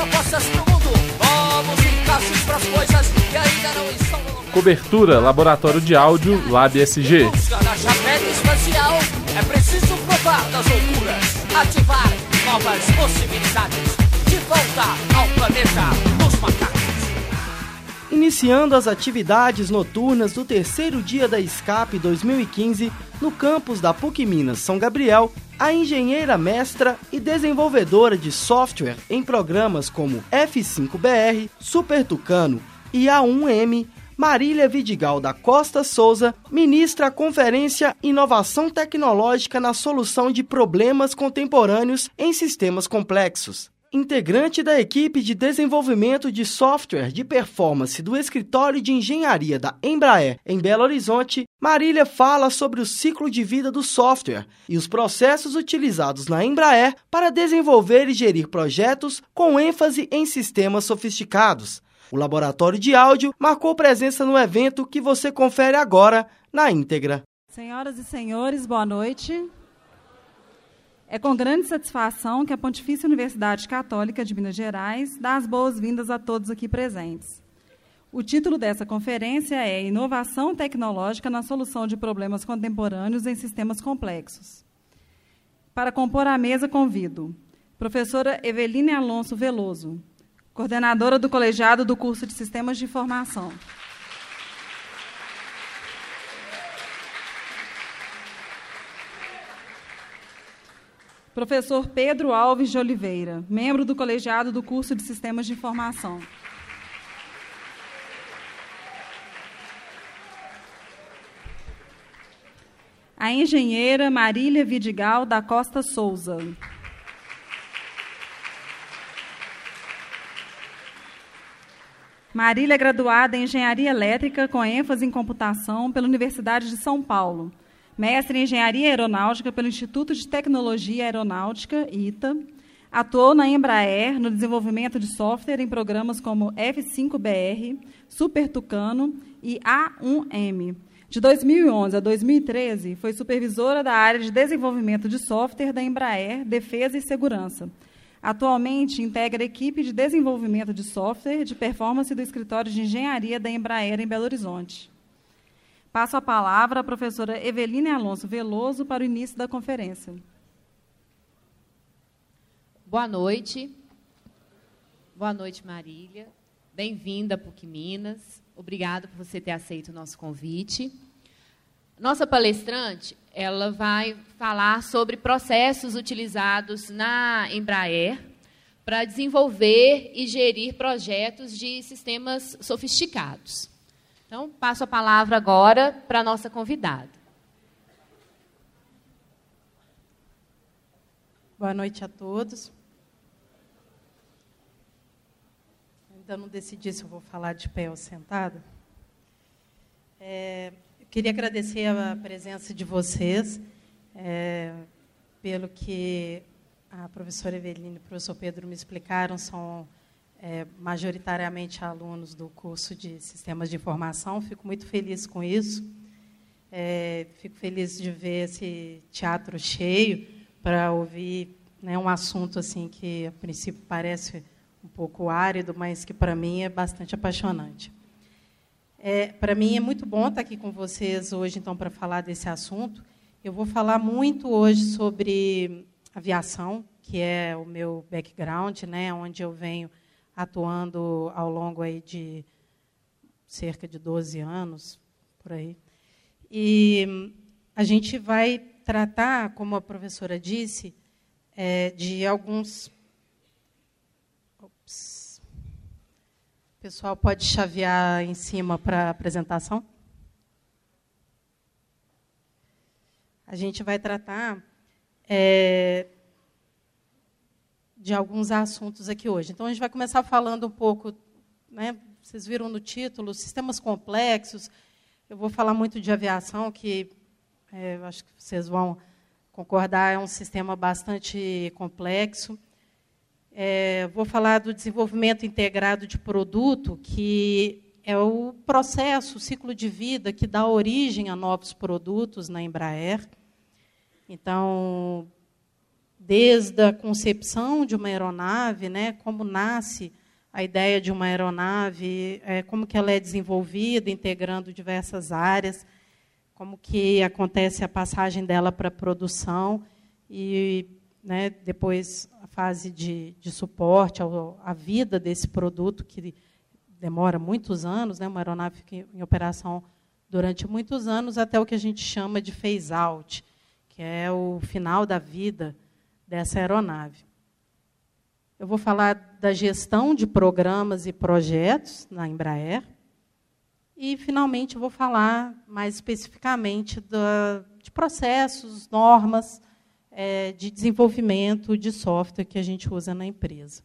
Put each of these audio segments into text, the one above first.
propostas pro mundo, novos encaixes pras coisas que ainda não estão no Cobertura Laboratório de Áudio Lab SG. Busca da chapéu espacial, é preciso provar das loucuras, ativar novas possibilidades, de volta ao planeta dos macacos. Iniciando as atividades noturnas do terceiro dia da SCAP 2015 no campus da PUC Minas São Gabriel, a engenheira mestra e desenvolvedora de software em programas como F5BR, Super Tucano e A1M, Marília Vidigal da Costa Souza ministra a conferência Inovação Tecnológica na Solução de Problemas Contemporâneos em Sistemas Complexos. Integrante da equipe de desenvolvimento de software de performance do escritório de engenharia da Embraer em Belo Horizonte, Marília fala sobre o ciclo de vida do software e os processos utilizados na Embraer para desenvolver e gerir projetos com ênfase em sistemas sofisticados. O laboratório de áudio marcou presença no evento que você confere agora na íntegra. Senhoras e senhores, boa noite. É com grande satisfação que a Pontifícia Universidade Católica de Minas Gerais dá as boas-vindas a todos aqui presentes. O título dessa conferência é Inovação Tecnológica na Solução de Problemas Contemporâneos em Sistemas Complexos. Para compor a mesa, convido professora Eveline Alonso Veloso, coordenadora do colegiado do curso de Sistemas de Informação. Professor Pedro Alves de Oliveira, membro do colegiado do curso de Sistemas de Informação. A engenheira Marília Vidigal da Costa Souza. Marília é graduada em Engenharia Elétrica com ênfase em computação pela Universidade de São Paulo. Mestre em Engenharia Aeronáutica pelo Instituto de Tecnologia Aeronáutica, ITA. Atuou na Embraer no desenvolvimento de software em programas como F5BR, Super Tucano e A1M. De 2011 a 2013, foi supervisora da área de desenvolvimento de software da Embraer, Defesa e Segurança. Atualmente integra a equipe de desenvolvimento de software de performance do escritório de engenharia da Embraer em Belo Horizonte. Passo a palavra à professora Eveline Alonso Veloso para o início da conferência. Boa noite. Boa noite, Marília. Bem-vinda a PUC Minas. Obrigada por você ter aceito o nosso convite. Nossa palestrante, ela vai falar sobre processos utilizados na Embraer para desenvolver e gerir projetos de sistemas sofisticados. Então, passo a palavra agora para a nossa convidada. Boa noite a todos. Ainda não decidi se eu vou falar de pé ou sentada. É, eu queria agradecer a presença de vocês, é, pelo que a professora Eveline e o professor Pedro me explicaram, são é, majoritariamente alunos do curso de Sistemas de Informação. Fico muito feliz com isso. É, fico feliz de ver esse teatro cheio para ouvir né, um assunto assim que, a princípio, parece um pouco árido, mas que, para mim, é bastante apaixonante. É, para mim, é muito bom estar aqui com vocês hoje, então, para falar desse assunto. Eu vou falar muito hoje sobre aviação, que é o meu background, né, onde eu venho atuando ao longo aí de cerca de 12 anos, por aí. E a gente vai tratar, como a professora disse, é, de alguns. Ops. O pessoal pode chavear em cima para a apresentação? A gente vai tratar é, de alguns assuntos aqui hoje. Então, a gente vai começar falando um pouco, né, vocês viram no título, sistemas complexos. Eu vou falar muito de aviação, que é, acho que vocês vão concordar, é um sistema bastante complexo. É, vou falar do desenvolvimento integrado de produto, que é o processo, o ciclo de vida que dá origem a novos produtos na Embraer. Então, desde a concepção de uma aeronave, né, como nasce a ideia de uma aeronave, é, como que ela é desenvolvida, integrando diversas áreas, como que acontece a passagem dela para a produção e né, depois a fase de, de suporte à vida desse produto, que demora muitos anos, né, uma aeronave fica em operação durante muitos anos, até o que a gente chama de phase-out, que é o final da vida dessa aeronave. Eu vou falar da gestão de programas e projetos na Embraer. E, finalmente, vou falar mais especificamente da, de processos, normas é, de desenvolvimento de software que a gente usa na empresa.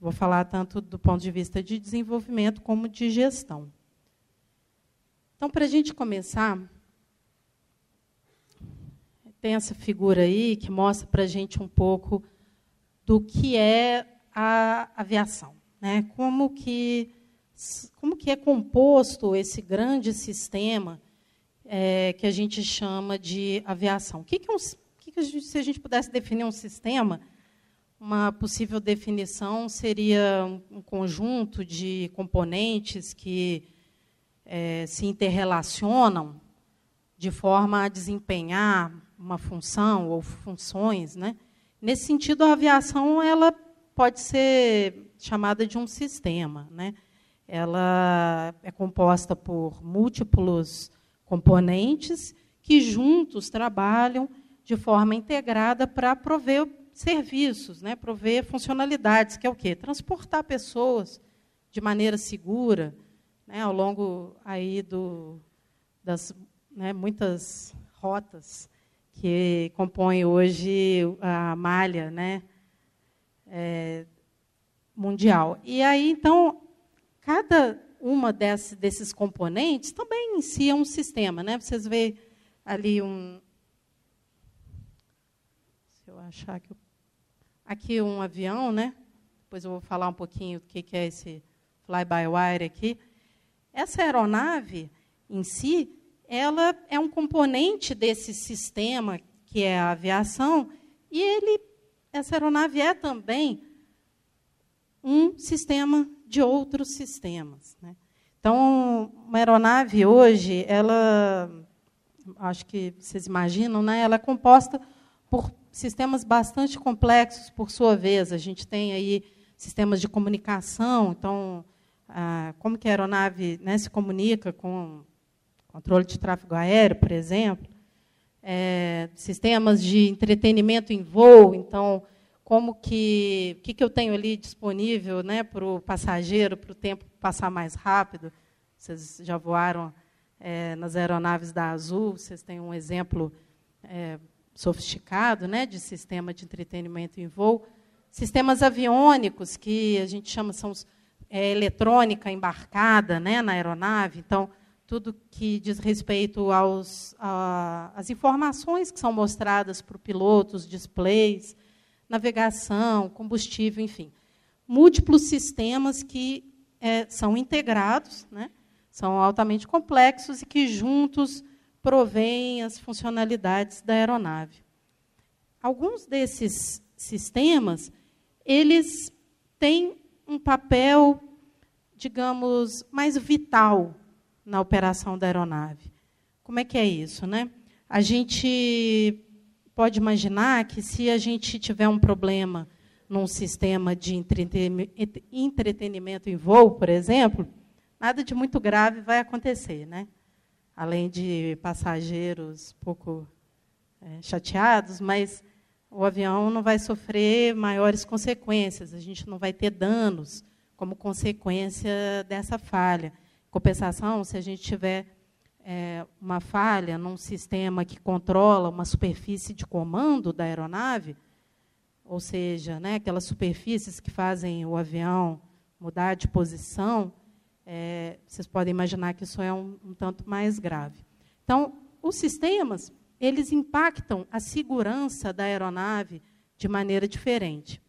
Vou falar tanto do ponto de vista de desenvolvimento como de gestão. Então, para a gente começar, tem essa figura aí que mostra para a gente um pouco do que é a aviação, né? Como que como que é composto esse grande sistema é, que a gente chama de aviação? O que, que, é um, que, que a gente, se a gente pudesse definir um sistema, uma possível definição seria um conjunto de componentes que é, se interrelacionam de forma a desempenhar uma função ou funções, né? Nesse sentido, a aviação ela pode ser chamada de um sistema. Né? Ela é composta por múltiplos componentes que juntos trabalham de forma integrada para prover serviços, né? prover funcionalidades, que é o quê? Transportar pessoas de maneira segura, né? ao longo aí do, das né, muitas rotas que compõe hoje a malha né, é, mundial. E aí, então, cada uma desse, desses componentes também em si é um sistema. Né? Vocês veem ali um. Se eu achar que. Aqui um avião, né? Depois eu vou falar um pouquinho do que é esse fly-by-wire aqui. Essa aeronave em si, ela é um componente desse sistema que é a aviação, e ele, essa aeronave é também um sistema de outros sistemas. Né? Então, uma aeronave hoje, ela, acho que vocês imaginam, né? ela é composta por sistemas bastante complexos, por sua vez. A gente tem aí sistemas de comunicação, então, ah, como que a aeronave né, se comunica com controle de tráfego aéreo, por exemplo, é, sistemas de entretenimento em voo, então como que o que, que eu tenho ali disponível, né, para o passageiro, para o tempo passar mais rápido. Vocês já voaram é, nas aeronaves da Azul, vocês têm um exemplo é, sofisticado, né, de sistema de entretenimento em voo. Sistemas aviônicos que a gente chama são é, eletrônica embarcada, né, na aeronave. Então tudo que diz respeito aos, a, às informações que são mostradas para o piloto, displays, navegação, combustível, enfim. Múltiplos sistemas que é, são integrados, né, são altamente complexos e que juntos provêm as funcionalidades da aeronave. Alguns desses sistemas, eles têm um papel, digamos, mais vital na operação da aeronave. Como é que é isso, né? A gente pode imaginar que se a gente tiver um problema num sistema de entretenimento em voo, por exemplo, nada de muito grave vai acontecer, né? Além de passageiros pouco é, chateados, mas o avião não vai sofrer maiores consequências, a gente não vai ter danos como consequência dessa falha. Compensação, se a gente tiver é, uma falha num sistema que controla uma superfície de comando da aeronave, ou seja, né, aquelas superfícies que fazem o avião mudar de posição, é, vocês podem imaginar que isso é um, um tanto mais grave. Então, os sistemas eles impactam a segurança da aeronave de maneira diferente.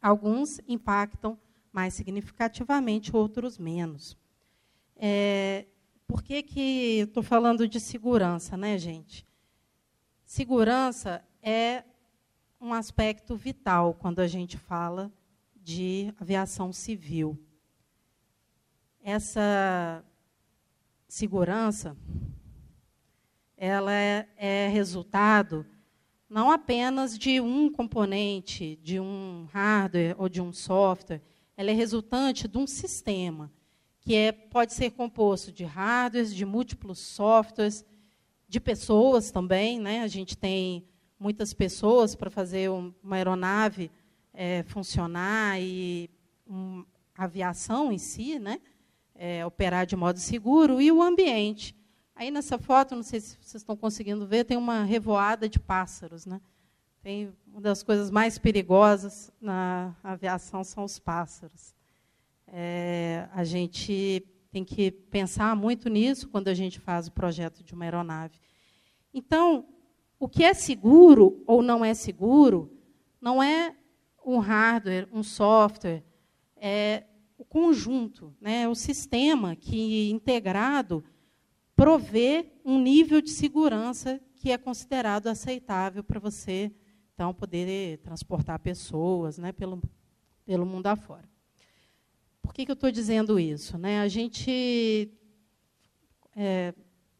Alguns impactam mais significativamente, outros menos. É, por que, que estou falando de segurança, né, gente? Segurança é um aspecto vital quando a gente fala de aviação civil. Essa segurança ela é, é resultado não apenas de um componente, de um hardware ou de um software, ela é resultante de um sistema que é, pode ser composto de hardwares, de múltiplos softwares, de pessoas também. Né? A gente tem muitas pessoas para fazer uma aeronave é, funcionar e a aviação em si, né? É, operar de modo seguro, e o ambiente. Aí nessa foto, não sei se vocês estão conseguindo ver, tem uma revoada de pássaros. Né? Tem uma das coisas mais perigosas na aviação são os pássaros. É, a gente tem que pensar muito nisso quando a gente faz o projeto de uma aeronave. Então, o que é seguro ou não é seguro não é um hardware, um software, é o conjunto, né, o sistema que integrado provê um nível de segurança que é considerado aceitável para você então poder transportar pessoas, né, pelo pelo mundo afora. Por que, que eu estou dizendo isso? Né? A gente é,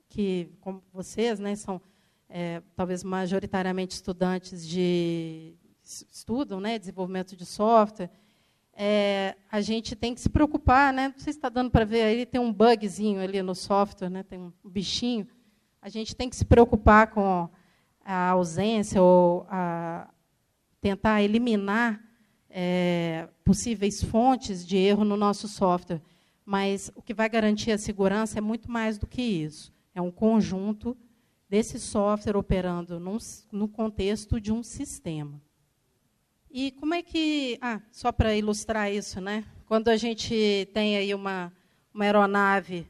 que como vocês, né, são é, talvez majoritariamente estudantes de estudam, né, desenvolvimento de software, é, a gente tem que se preocupar, né? Não sei se está dando para ver aí, tem um bugzinho ali no software, né? Tem um bichinho. A gente tem que se preocupar com a ausência ou a tentar eliminar é, possíveis fontes de erro no nosso software. Mas o que vai garantir a segurança é muito mais do que isso. É um conjunto desse software operando num, no contexto de um sistema. E como é que. Ah, só para ilustrar isso, né? Quando a gente tem aí uma, uma aeronave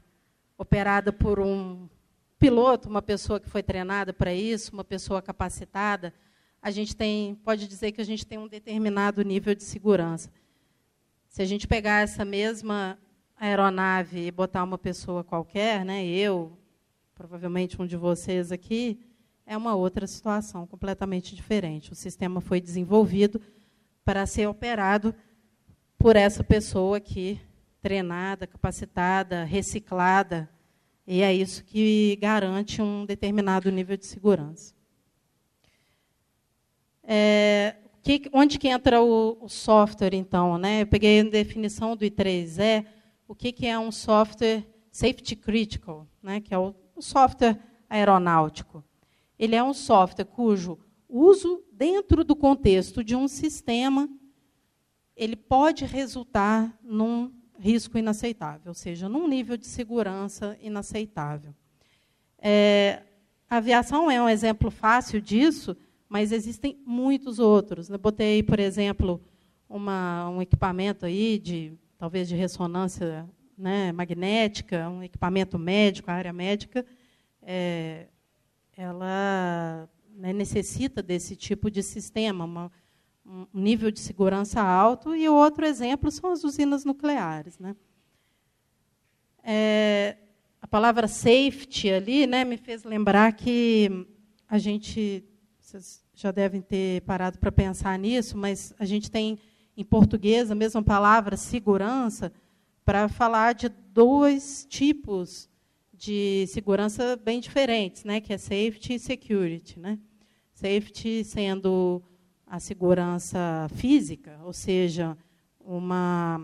operada por um piloto, uma pessoa que foi treinada para isso, uma pessoa capacitada, a gente tem, pode dizer que a gente tem um determinado nível de segurança. Se a gente pegar essa mesma aeronave e botar uma pessoa qualquer, né, eu, provavelmente um de vocês aqui, é uma outra situação completamente diferente. O sistema foi desenvolvido para ser operado por essa pessoa aqui, treinada, capacitada, reciclada, e é isso que garante um determinado nível de segurança. É, que, onde que entra o, o, software, então? Né? Eu peguei a definição do I3E, o que, que é um software safety critical, né? que é o o software aeronáutico. Ele é um software cujo uso dentro do contexto de um sistema ele pode resultar num risco inaceitável, ou seja, num nível de segurança inaceitável. É, a aviação é um exemplo fácil disso, mas existem muitos outros. Eu botei, por exemplo, uma, um equipamento aí de talvez de ressonância né, magnética, um equipamento médico, a área médica, é, ela né, necessita desse tipo de sistema, uma, um nível de segurança alto, e outro exemplo são as usinas nucleares. Né? É, a palavra safety ali né, me fez lembrar que a gente, vocês já devem ter parado para pensar nisso, mas a gente tem em português a mesma palavra segurança, para falar de dois tipos de segurança bem diferentes, né, que é safety e security, né? Safety sendo a segurança física, ou seja, uma,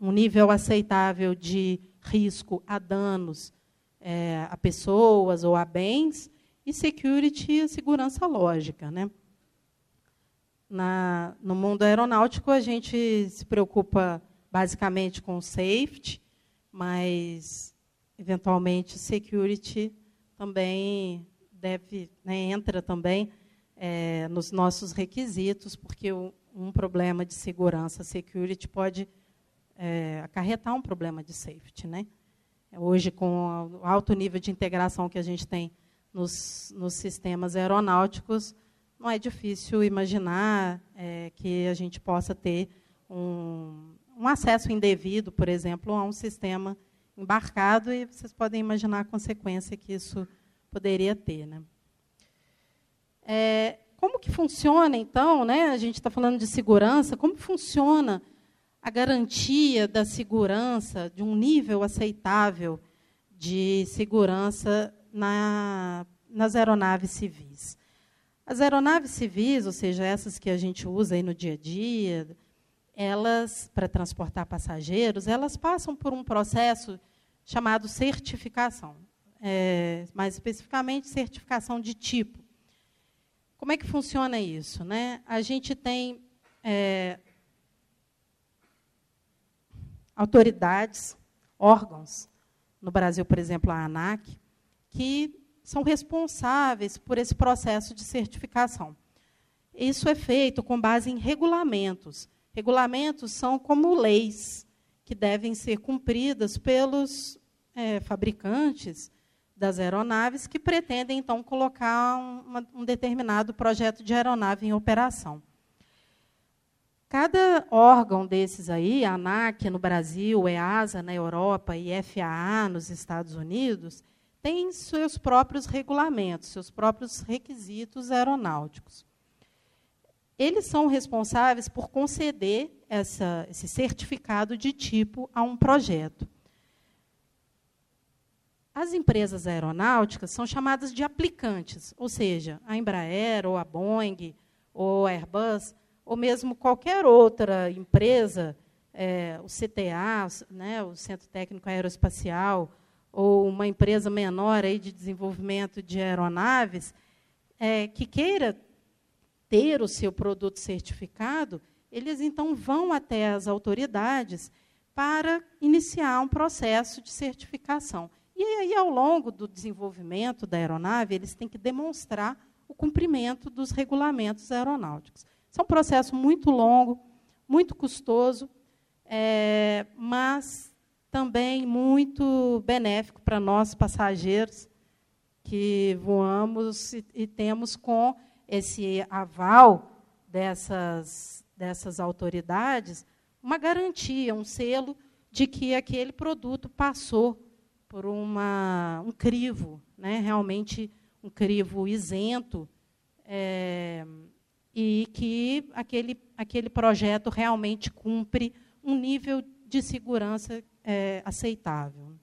um nível aceitável de risco a danos é, a pessoas ou a bens, e security, segurança lógica, né? Na, no mundo aeronáutico, a gente se preocupa basicamente com safety, mas eventualmente security também deve né, entra também é, nos nossos requisitos, porque um problema de segurança security pode é, acarretar um problema de safety, né? Hoje, com o alto nível de integração que a gente tem nos, nos sistemas aeronáuticos, não é difícil imaginar é, que a gente possa ter um, um acesso indevido, por exemplo, a um sistema embarcado, e vocês podem imaginar a consequência que isso poderia ter. Né? É, como que funciona, então, né? a gente está falando de segurança, como funciona a garantia da segurança, de um nível aceitável de segurança na, nas aeronaves civis? As aeronaves civis, ou seja, essas que a gente usa aí no dia a dia, elas, para transportar passageiros, elas passam por um processo chamado certificação. É, mais especificamente, certificação de tipo. Como é que funciona isso? Né? A gente tem é, autoridades, órgãos, no Brasil, por exemplo, a ANAC, que são responsáveis por esse processo de certificação. Isso é feito com base em regulamentos. Regulamentos são como leis que devem ser cumpridas pelos é, fabricantes das aeronaves que pretendem, então, colocar um, um determinado projeto de aeronave em operação. Cada órgão desses aí, a ANAC no Brasil, EASA na Europa e FAA nos Estados Unidos, tem seus próprios regulamentos, seus próprios requisitos aeronáuticos. Eles são responsáveis por conceder essa, esse certificado de tipo a um projeto. As empresas aeronáuticas são chamadas de aplicantes, ou seja, a Embraer, ou a Boeing, ou a Airbus, ou mesmo qualquer outra empresa, é, o CTA, né, o Centro Técnico Aeroespacial, ou uma empresa menor aí de desenvolvimento de aeronaves, é, que queira ter o seu produto certificado, eles então vão até as autoridades para iniciar um processo de certificação. E aí, ao longo do desenvolvimento da aeronave, eles têm que demonstrar o cumprimento dos regulamentos aeronáuticos. Isso é um processo muito longo, muito custoso, é, mas também muito benéfico para nós passageiros que voamos e, e temos com esse aval dessas, dessas autoridades uma garantia, um selo de que aquele produto passou por uma, um crivo, né, realmente um crivo isento, é, e que aquele, aquele projeto realmente cumpre um nível de segurança é, aceitável.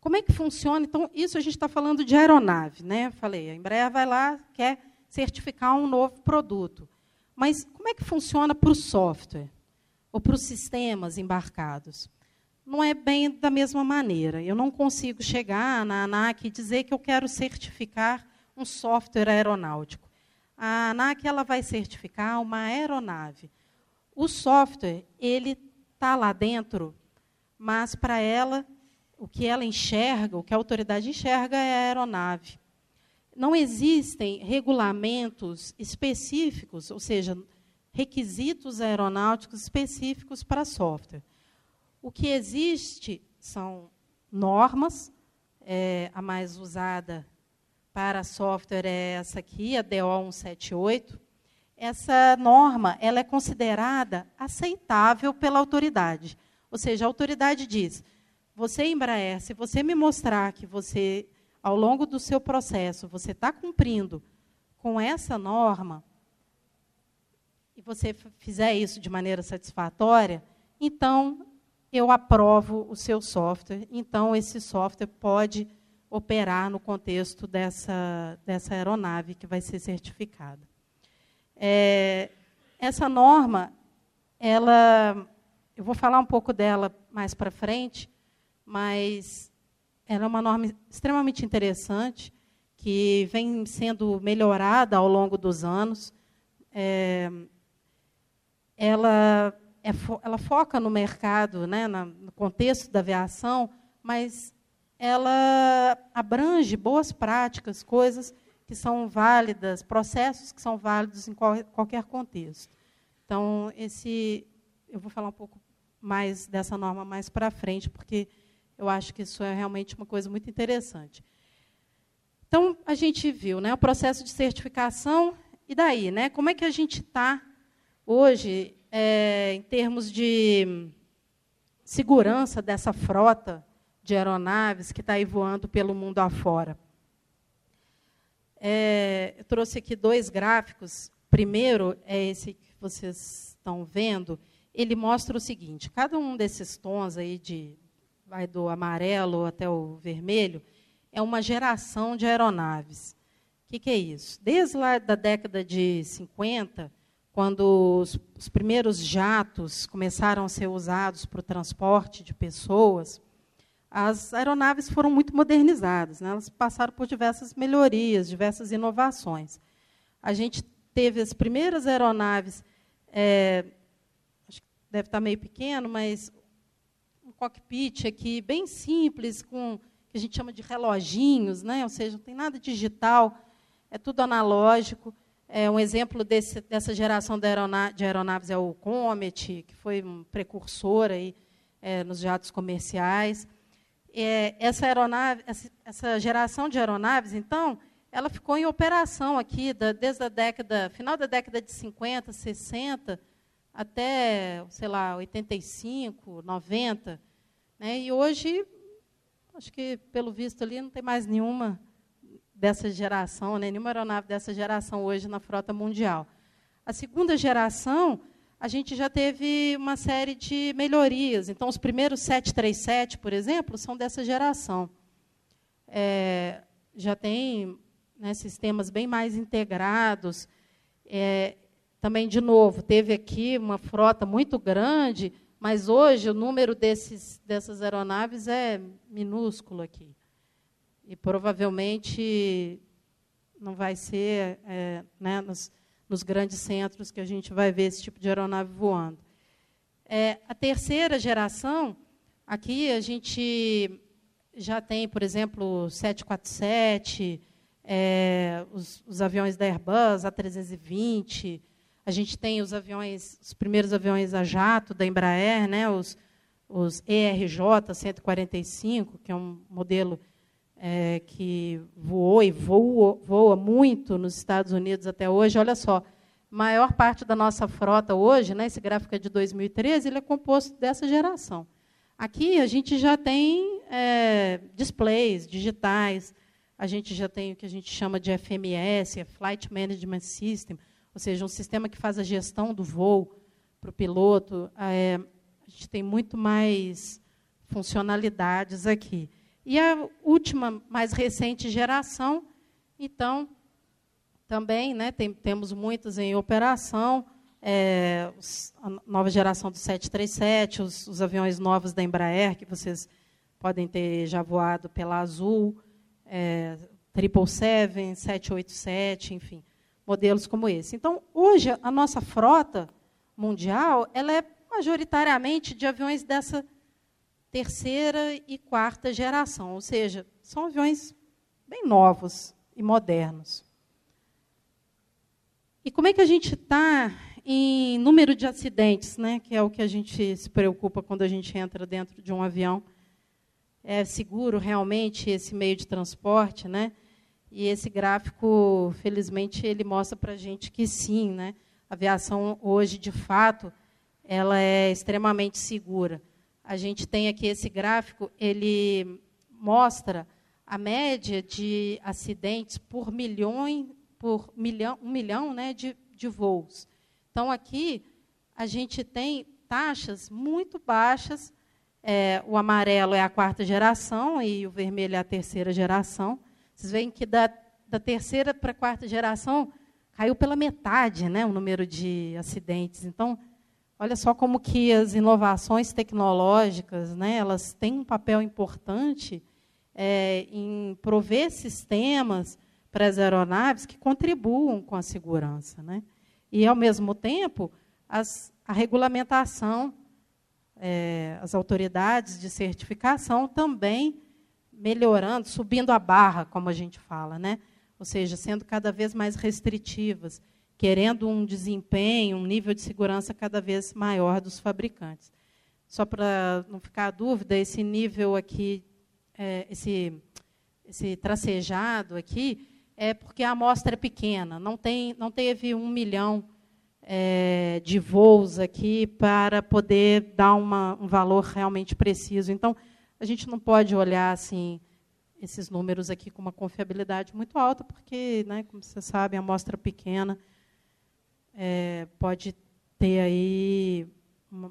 Como é que funciona? Então, isso a gente está falando de aeronave, né? Falei, a Embraer vai lá, quer certificar um novo produto. Mas como é que funciona para o software? Ou para os sistemas embarcados? Não é bem da mesma maneira. Eu não consigo chegar na ANAC e dizer que eu quero certificar um software aeronáutico. A ANAC ela vai certificar uma aeronave. O software, ele está lá dentro, mas para ela, o que ela enxerga, o que a autoridade enxerga é a aeronave. Não existem regulamentos específicos, ou seja, requisitos aeronáuticos específicos para software. O que existe são normas, é, a mais usada para software é essa aqui, a DO 178, essa norma ela é considerada aceitável pela autoridade. Ou seja, a autoridade diz: você, Embraer, se você me mostrar que você, ao longo do seu processo, você está cumprindo com essa norma, e você fizer isso de maneira satisfatória, então eu aprovo o seu software. Então, esse software pode operar no contexto dessa, dessa aeronave que vai ser certificada. É, essa norma, ela, eu vou falar um pouco dela mais para frente, mas ela é uma norma extremamente interessante que vem sendo melhorada ao longo dos anos. É, ela, é, ela foca no mercado, né, no contexto da aviação, mas ela abrange boas práticas, coisas que são válidas, processos que são válidos em qual, qualquer contexto. Então, esse, eu vou falar um pouco mais dessa norma mais para frente, porque eu acho que isso é realmente uma coisa muito interessante. Então, a gente viu né, o processo de certificação, e daí? Né, como é que a gente está hoje é, em termos de segurança dessa frota de aeronaves que está aí voando pelo mundo afora? É, eu trouxe aqui dois gráficos. Primeiro é esse que vocês estão vendo. Ele mostra o seguinte: cada um desses tons aí de vai do amarelo até o vermelho é uma geração de aeronaves. O que, que é isso? Desde lá da década de 50, quando os, os primeiros jatos começaram a ser usados para o transporte de pessoas, as aeronaves foram muito modernizadas, né? elas passaram por diversas melhorias, diversas inovações. A gente teve as primeiras aeronaves, é, acho que deve estar meio pequeno, mas um cockpit aqui bem simples, com que a gente chama de reloginhos, né? ou seja, não tem nada digital, é tudo analógico. É, um exemplo desse, dessa geração de, aerona de, aeronaves é o Comet, que foi um precursor aí, é, nos jatos comerciais é, essa aeronave, essa, geração de aeronaves, então, ela ficou em operação aqui da, desde a década, final da década de 50, 60, até, sei lá, 85, 90. Né? E hoje, acho que, pelo visto ali, não tem mais nenhuma dessa geração, né? nenhuma aeronave dessa geração hoje na frota mundial. A segunda geração a gente já teve uma série de melhorias. Então, os primeiros 737, por exemplo, são dessa geração. É, já tem né, sistemas bem mais integrados. É, também, de novo, teve aqui uma frota muito grande, mas hoje o número desses, dessas aeronaves é minúsculo aqui. E provavelmente não vai ser é, né, nos, nos grandes centros que a gente vai ver esse tipo de aeronave voando. É, a terceira geração, aqui a gente já tem, por exemplo, 747, é, os, os, aviões da Airbus, A320, a gente tem os aviões, os primeiros aviões a jato da Embraer, né, os, os ERJ 145, que é um modelo é, que voou e voa, voa muito nos Estados Unidos até hoje. Olha só, maior parte da nossa frota hoje, né, esse gráfico é de 2013, ele é composto dessa geração. Aqui a gente já tem é, displays digitais, a gente já tem o que a gente chama de FMS, é Flight Management System, ou seja, um sistema que faz a gestão do voo para o piloto. É, a gente tem muito mais funcionalidades aqui. E a última, mais recente geração, então, também né, tem, temos muitas em operação, é, a nova geração do 737, os, os, aviões novos da Embraer, que vocês podem ter já voado pela Azul, é, 777, 787, enfim, modelos como esse. Então, hoje, a nossa frota mundial ela é majoritariamente de aviões dessa terceira e quarta geração, ou seja, são aviões bem novos e modernos. E como é que a gente está em número de acidentes, né, que é o que a gente se preocupa quando a gente entra dentro de um avião? É seguro realmente esse meio de transporte, né? E esse gráfico, felizmente, ele mostra para a gente que sim, né? A aviação hoje, de fato, ela é extremamente segura a gente tem aqui esse gráfico, ele mostra a média de acidentes por milhão, por milhão, um milhão né, de, de voos. Então, aqui, a gente tem taxas muito baixas. É, o amarelo é a quarta geração e o vermelho é a terceira geração. Vocês veem que da, da terceira para a quarta geração caiu pela metade né, o número de acidentes. Então, Olha só como que as inovações tecnológicas, né, elas têm um papel importante é, em prover sistemas para as aeronaves que contribuam com a segurança, né? E ao mesmo tempo as, a regulamentação, é, as autoridades de certificação também melhorando, subindo a barra, como a gente fala, né? Ou seja, sendo cada vez mais restritivas querendo um desempenho, um nível de segurança cada vez maior dos fabricantes. Só para não ficar a dúvida, esse nível aqui, é, esse, esse tracejado aqui, é porque a amostra é pequena, não, tem, não teve um milhão é, de voos aqui para poder dar uma, um valor realmente preciso. Então, a gente não pode olhar assim esses números aqui com uma confiabilidade muito alta, porque, né, como vocês sabem, a amostra pequena é, pode ter aí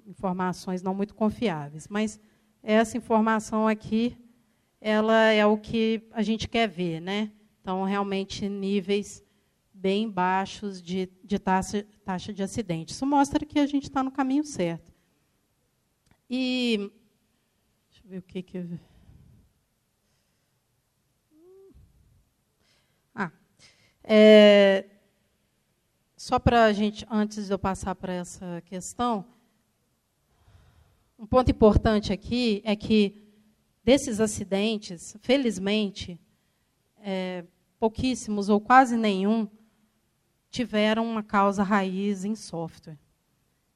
informações não muito confiáveis. Mas essa informação aqui, ela é o que a gente quer ver, né? Então, realmente, níveis bem baixos de, de taxa, taxa de acidente. Isso mostra que a gente está no caminho certo. E deixa eu ver o que que ah, é, só para a gente antes de eu passar para essa questão, um ponto importante aqui é que desses acidentes, felizmente, é, pouquíssimos ou quase nenhum tiveram uma causa raiz em software.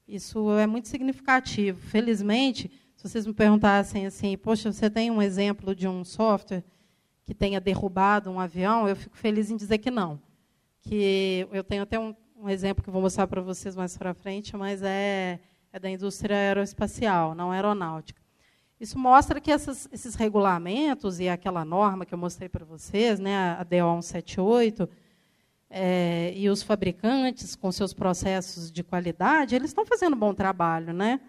Isso é muito significativo. Felizmente, se vocês me perguntassem assim, poxa, você tem um exemplo de um software que tenha derrubado um avião, eu fico feliz em dizer que não. Que eu tenho até um, um exemplo que vou mostrar para vocês mais para frente, mas é é da indústria aeroespacial, não aeronáutica. Isso mostra que essas, esses regulamentos e aquela norma que eu mostrei para vocês, né, a DO 178, é, e os fabricantes com seus processos de qualidade, eles estão fazendo um bom trabalho, né?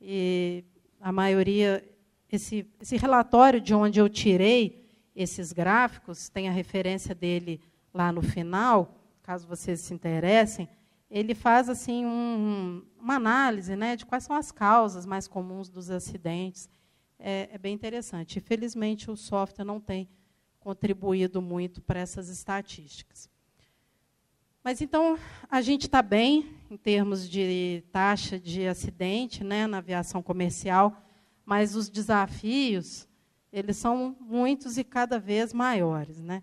E a maioria, esse, esse relatório de onde eu tirei esses gráficos, tem a referência dele lá no final, caso vocês se interessem ele faz assim um, uma análise né, de quais são as causas mais comuns dos acidentes. É, é bem interessante. Infelizmente, o software não tem contribuído muito para essas estatísticas. Mas então a gente está bem em termos de taxa de acidente né, na aviação comercial, mas os desafios eles são muitos e cada vez maiores. Né?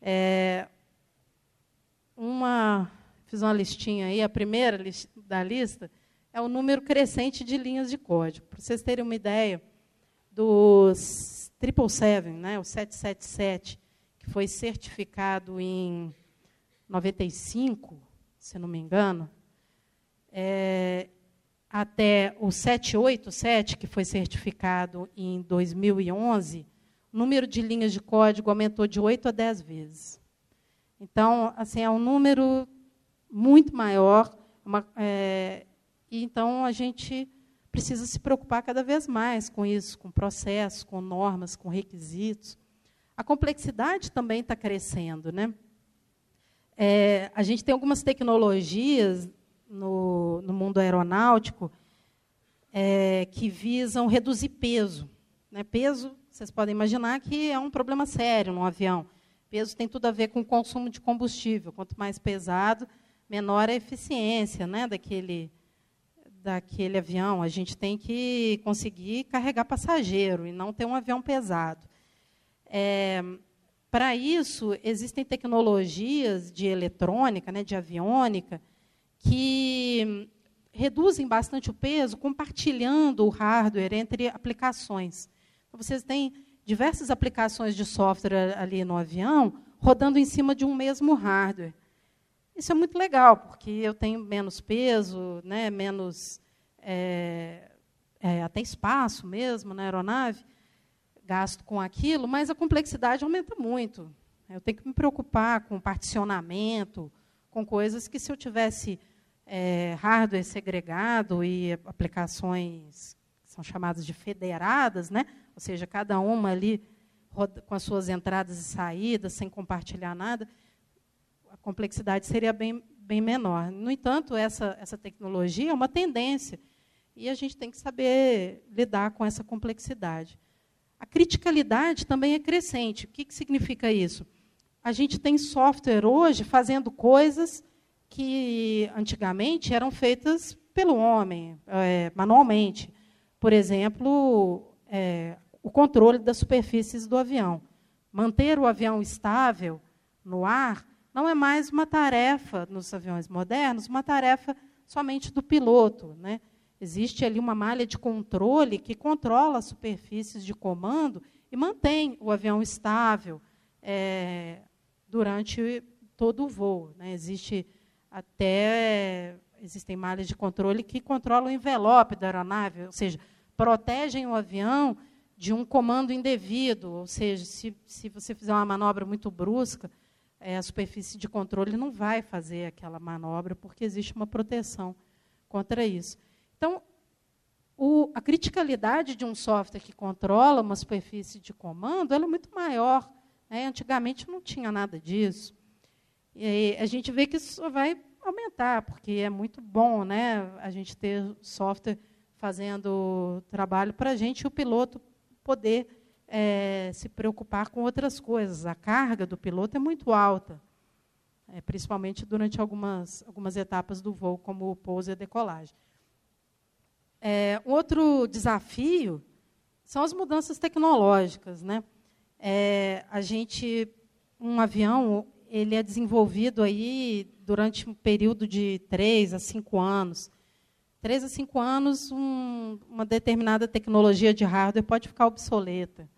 É, uma fiz uma listinha aí, a primeira da lista é o número crescente de linhas de código. Para vocês terem uma ideia, dos 777, né, o 777, que foi certificado em 95, se não me engano, é, até o 787, que foi certificado em 2011, o número de linhas de código aumentou de 8 a 10 vezes. Então, assim, é um número muito maior. Uma, é, e então a gente precisa se preocupar cada vez mais com isso, com processos, com normas, com requisitos. A complexidade também está crescendo, né? É, a gente tem algumas tecnologias no, no mundo aeronáutico é, que visam reduzir peso. Né? Peso, vocês podem imaginar que é um problema sério no avião. Peso tem tudo a ver com o consumo de combustível. Quanto mais pesado, menor a eficiência né, daquele, daquele avião. A gente tem que conseguir carregar passageiro e não ter um avião pesado. É, Para isso, existem tecnologias de eletrônica, né, de aviônica, que reduzem bastante o peso compartilhando o hardware entre aplicações. Então, vocês têm diversas aplicações de software ali no avião rodando em cima de um mesmo hardware. Isso é muito legal, porque eu tenho menos peso, né, menos é, é, até espaço mesmo na aeronave, gasto com aquilo, mas a complexidade aumenta muito. Eu tenho que me preocupar com particionamento, com coisas que, se eu tivesse é, hardware segregado e aplicações que são chamadas de federadas, né? Ou seja, cada uma ali com as suas entradas e saídas, sem compartilhar nada, complexidade seria bem, bem menor. No entanto, essa, essa tecnologia é uma tendência e a gente tem que saber lidar com essa complexidade. A criticalidade também é crescente. O que, que significa isso? A gente tem software hoje fazendo coisas que antigamente eram feitas pelo homem, é, manualmente. Por exemplo, é, o controle das superfícies do avião. Manter o avião estável no ar não é mais uma tarefa nos aviões modernos, uma tarefa somente do piloto. Né? Existe ali uma malha de controle que controla as superfícies de comando e mantém o avião estável é, durante todo o voo. Né? Existe até existem malhas de controle que controlam o envelope da aeronave, ou seja, protegem o avião de um comando indevido, ou seja, se, se você fizer uma manobra muito brusca, é, a superfície de controle não vai fazer aquela manobra, porque existe uma proteção contra isso. Então, o, a criticalidade de um software que controla uma superfície de comando é muito maior. Né? Antigamente não tinha nada disso. E a gente vê que isso vai aumentar, porque é muito bom né, a gente ter software fazendo trabalho para a gente e o piloto poder é, se preocupar com outras coisas. A carga do piloto é muito alta, é, principalmente durante algumas, algumas etapas do voo, como o pouso e a decolagem. É, outro desafio são as mudanças tecnológicas. Né? É, a gente, um avião, ele é desenvolvido aí durante um período de três a cinco anos. Três a cinco anos, um, uma determinada tecnologia de hardware pode ficar obsoleta.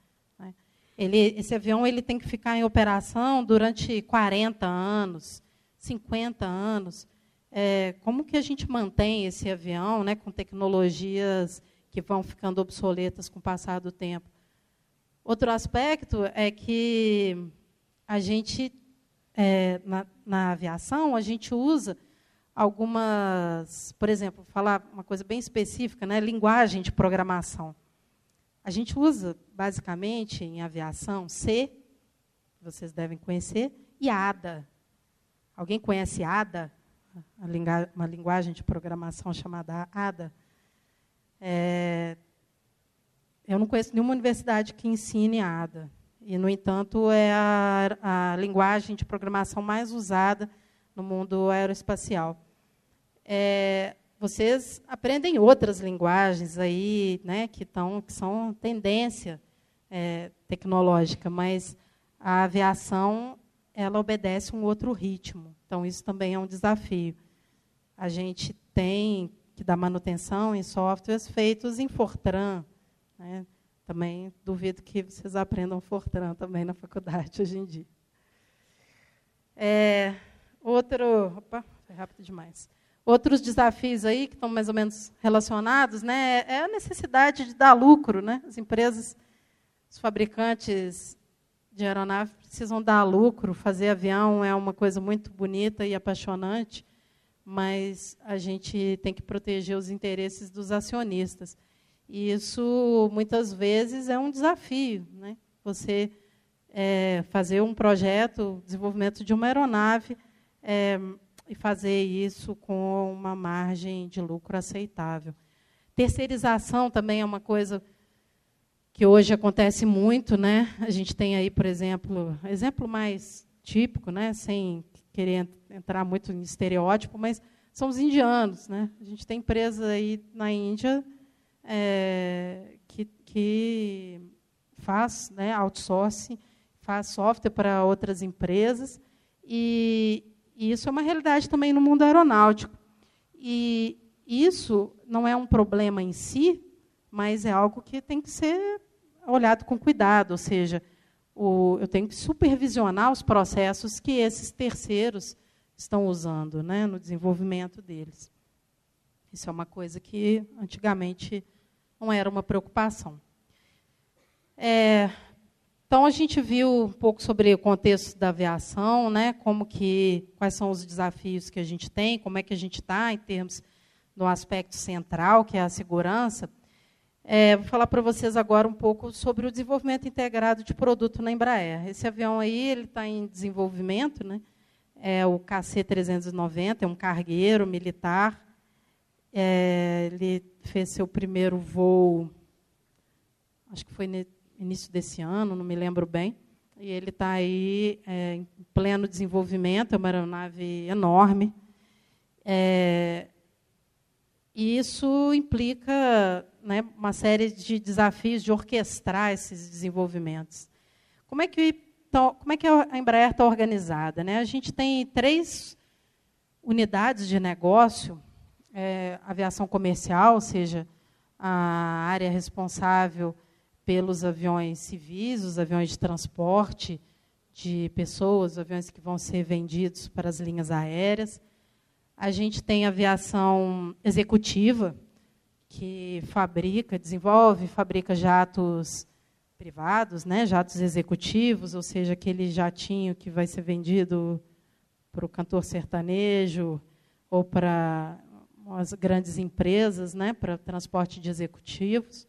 Ele, esse avião ele tem que ficar em operação durante 40 anos, 50 anos. É, como que a gente mantém esse avião né, com tecnologias que vão ficando obsoletas com o passar do tempo? Outro aspecto é que a gente, é, na, na aviação, a gente usa algumas, por exemplo, falar uma coisa bem específica, né, linguagem de programação. A gente usa, basicamente, em aviação, C, que vocês devem conhecer, e ADA. Alguém conhece ADA? Uma linguagem de programação chamada ADA. É, eu não conheço nenhuma universidade que ensine ADA. E, no entanto, é a, a linguagem de programação mais usada no mundo aeroespacial. É, vocês aprendem outras linguagens aí, né, que, tão, que são tendência é, tecnológica, mas a aviação ela obedece um outro ritmo. Então, isso também é um desafio. A gente tem que dar manutenção em softwares feitos em Fortran. Né? Também duvido que vocês aprendam Fortran também na faculdade hoje em dia. É, outro. Opa, foi rápido demais. Outros desafios aí que estão mais ou menos relacionados, né, é a necessidade de dar lucro, né? As empresas, os fabricantes de aeronave precisam dar lucro. Fazer avião é uma coisa muito bonita e apaixonante, mas a gente tem que proteger os interesses dos acionistas. E isso muitas vezes é um desafio, né? Você é, fazer um projeto, desenvolvimento de uma aeronave. É, e fazer isso com uma margem de lucro aceitável. Terceirização também é uma coisa que hoje acontece muito, né? A gente tem aí, por exemplo, exemplo mais típico, né? Sem querer entrar muito em estereótipo, mas são os indianos, né? A gente tem empresa aí na Índia é, que, que faz, né, outsourcing, faz software para outras empresas e, e isso é uma realidade também no mundo aeronáutico. E isso não é um problema em si, mas é algo que tem que ser olhado com cuidado, ou seja, o, eu tenho que supervisionar os processos que esses terceiros estão usando né, no desenvolvimento deles. Isso é uma coisa que antigamente não era uma preocupação. É, então a gente viu um pouco sobre o contexto da aviação, né, como que quais são os desafios que a gente tem, como é que a gente está em termos do aspecto central, que é a segurança. É, vou falar para vocês agora um pouco sobre o desenvolvimento integrado de produto na Embraer. Esse avião aí ele está em desenvolvimento, né? É o KC-390, é um cargueiro militar. É, ele fez seu primeiro voo, acho que foi início desse ano, não me lembro bem. E ele está aí é, em pleno desenvolvimento, é uma aeronave enorme. É, e isso implica né, uma série de desafios de orquestrar esses desenvolvimentos. Como é que, como é que a Embraer está organizada? Né? A gente tem três unidades de negócio, é, aviação comercial, ou seja, a área responsável pelos aviões civis, os aviões de transporte de pessoas, aviões que vão ser vendidos para as linhas aéreas. A gente tem aviação executiva, que fabrica, desenvolve, fabrica jatos privados, né, jatos executivos, ou seja, aquele jatinho que vai ser vendido para o cantor sertanejo ou para as grandes empresas, né, para transporte de executivos.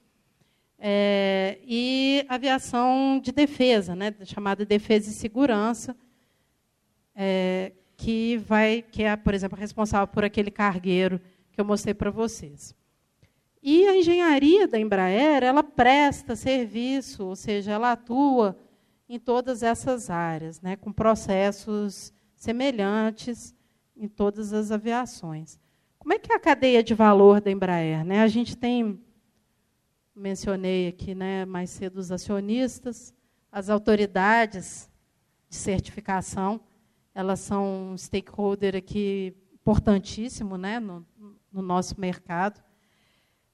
É, e aviação de defesa, né, chamada defesa e segurança, é, que vai, que é, por exemplo, responsável por aquele cargueiro que eu mostrei para vocês. E a engenharia da Embraer, ela presta serviço, ou seja, ela atua em todas essas áreas, né, com processos semelhantes em todas as aviações. Como é que é a cadeia de valor da Embraer? Né? A gente tem, mencionei aqui né, mais cedo os acionistas, as autoridades de certificação, elas são um stakeholder aqui importantíssimo né, no, no nosso mercado.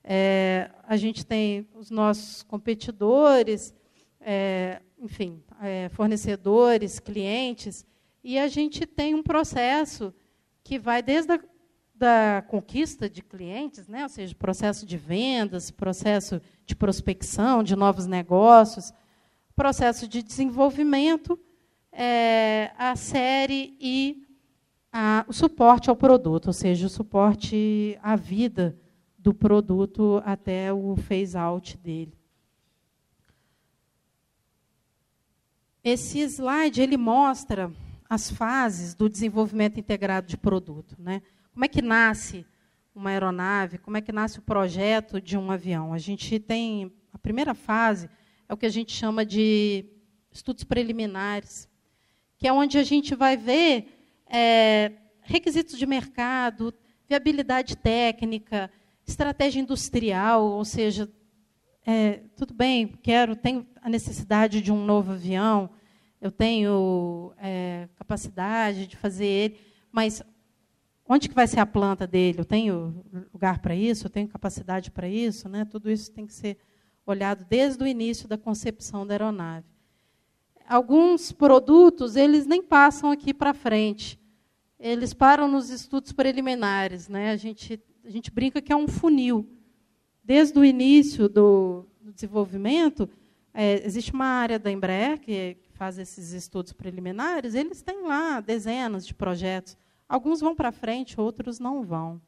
É, a gente tem os nossos competidores, é, enfim, é, fornecedores, clientes, e a gente tem um processo que vai desde a da conquista de clientes, né? ou seja, processo de vendas, processo de prospecção de novos negócios, processo de desenvolvimento, é, a série e a, o suporte ao produto, ou seja, o suporte à vida do produto até o phase-out dele. Esse slide ele mostra as fases do desenvolvimento integrado de produto. Né? Como é que nasce uma aeronave? Como é que nasce o projeto de um avião? A gente tem a primeira fase é o que a gente chama de estudos preliminares, que é onde a gente vai ver é, requisitos de mercado, viabilidade técnica, estratégia industrial, ou seja, é, tudo bem, quero, tenho a necessidade de um novo avião, eu tenho é, capacidade de fazer ele, mas Onde que vai ser a planta dele? Eu tenho lugar para isso? Eu tenho capacidade para isso? Né? Tudo isso tem que ser olhado desde o início da concepção da aeronave. Alguns produtos eles nem passam aqui para frente. Eles param nos estudos preliminares. Né? A, gente, a gente brinca que é um funil. Desde o início do, do desenvolvimento, é, existe uma área da Embraer que, faz esses estudos preliminares, eles têm lá dezenas de projetos Alguns vão para frente, outros não vão.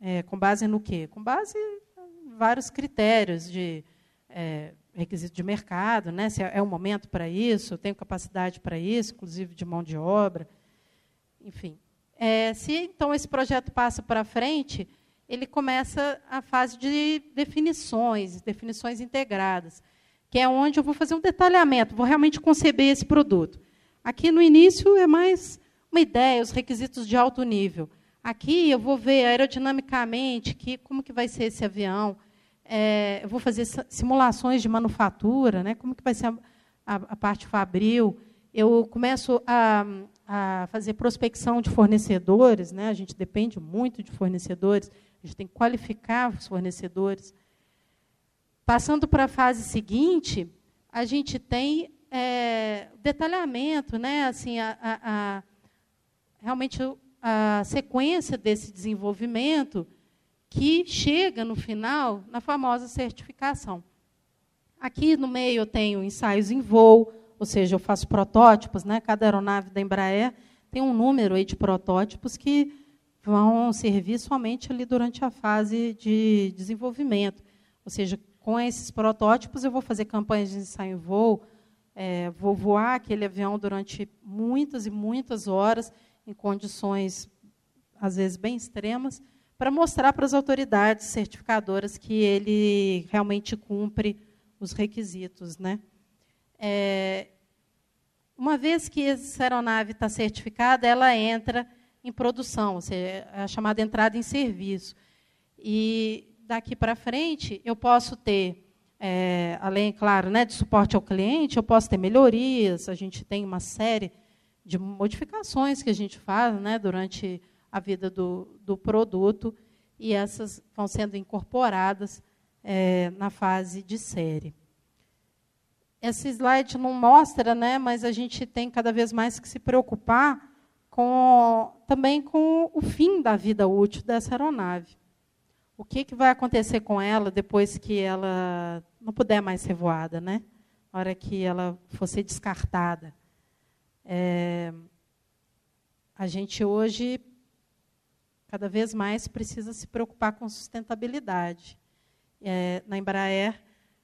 É, com base no quê? Com base em vários critérios de é, requisito de mercado, né? se é o momento para isso, eu tenho capacidade para isso, inclusive de mão de obra. Enfim. É, se então esse projeto passa para frente, ele começa a fase de definições, definições integradas, que é onde eu vou fazer um detalhamento, vou realmente conceber esse produto. Aqui no início é mais uma ideia, os requisitos de alto nível. Aqui eu vou ver aerodinamicamente que, como que vai ser esse avião. É, eu vou fazer simulações de manufatura, né? como que vai ser a, a, a parte fabril. Eu começo a, a, fazer prospecção de fornecedores. Né? A gente depende muito de fornecedores. A gente tem que qualificar os fornecedores. Passando para a fase seguinte, a gente tem é, detalhamento, né? assim, a, realmente a sequência desse desenvolvimento que chega no final na famosa certificação. Aqui no meio eu tenho ensaios em voo, ou seja, eu faço protótipos, né? Cada aeronave da Embraer tem um número aí de protótipos que vão servir somente ali durante a fase de desenvolvimento. Ou seja, com esses protótipos eu vou fazer campanhas de ensaio em voo, é, vou voar aquele avião durante muitas e muitas horas em condições, às vezes, bem extremas, para mostrar para as autoridades certificadoras que ele realmente cumpre os requisitos. Né? É, uma vez que essa aeronave está certificada, ela entra em produção, ou seja, é a chamada entrada em serviço. E daqui para frente, eu posso ter, é, além, claro, né, de suporte ao cliente, eu posso ter melhorias, a gente tem uma série de modificações que a gente faz né, durante a vida do, do produto, e essas vão sendo incorporadas é, na fase de série. Esse slide não mostra, né, mas a gente tem cada vez mais que se preocupar com, também com o fim da vida útil dessa aeronave. O que, que vai acontecer com ela depois que ela não puder mais ser voada? Né? na hora que ela fosse descartada. É, a gente hoje, cada vez mais, precisa se preocupar com sustentabilidade. É, na Embraer,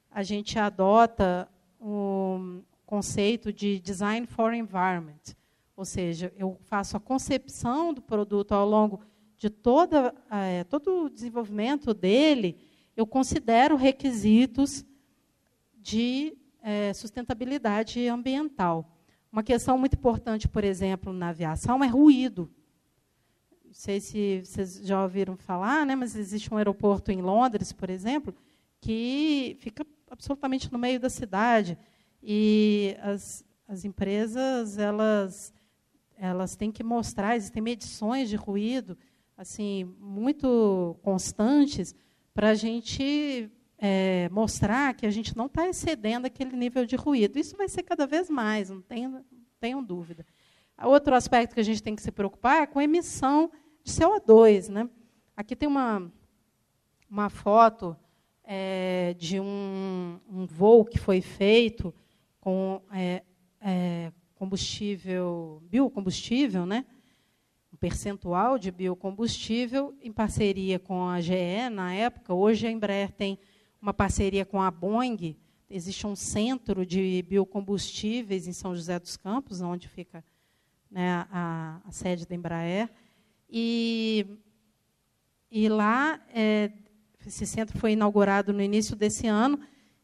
a gente adota um conceito de design for environment, ou seja, eu faço a concepção do produto ao longo de toda, é, todo o desenvolvimento dele, eu considero requisitos de é, sustentabilidade ambiental. Uma questão muito importante, por exemplo, na aviação é ruído. Não sei se vocês já ouviram falar, né, mas existe um aeroporto em Londres, por exemplo, que fica absolutamente no meio da cidade. E as, as empresas, elas, elas têm que mostrar, existem medições de ruído assim muito constantes para a gente é, mostrar que a gente não está excedendo aquele nível de ruído. Isso vai ser cada vez mais, não tenham, tenham dúvida. Outro aspecto que a gente tem que se preocupar é com a emissão de CO2. Né? Aqui tem uma, uma foto é, de um, um, voo que foi feito com é, é combustível, biocombustível, né? um percentual de biocombustível em parceria com a GE na época. Hoje a Embraer tem uma parceria com a Boeing. Existe um centro de biocombustíveis em São José dos Campos, onde fica né, a, a, sede da Embraer. E, e lá, é, esse centro foi inaugurado no início desse ano,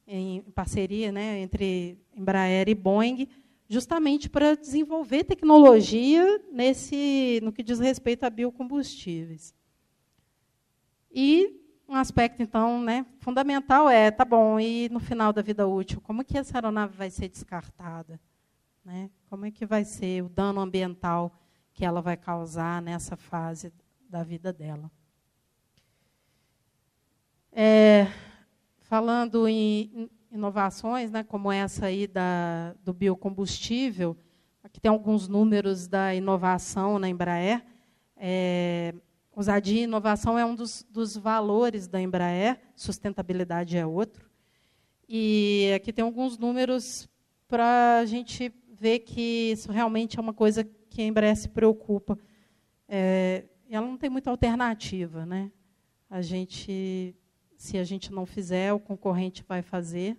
em parceria né, entre Embraer e Boeing, justamente para desenvolver tecnologia nesse, no que diz respeito a biocombustíveis. E aspecto, então, né, fundamental é, tá bom, e no final da vida útil, como que essa aeronave vai ser descartada? Né? Como é que vai ser o dano ambiental que ela vai causar nessa fase da vida dela? É, falando em inovações, né, como essa aí da, do biocombustível, aqui tem alguns números da inovação na Embraer. É, Ousadia e inovação é um dos, dos valores da Embraer, sustentabilidade é outro. E aqui tem alguns números para a gente ver que isso realmente é uma coisa que a Embraer se preocupa. É, ela não tem muita alternativa. Né? A gente, se a gente não fizer, o concorrente vai fazer.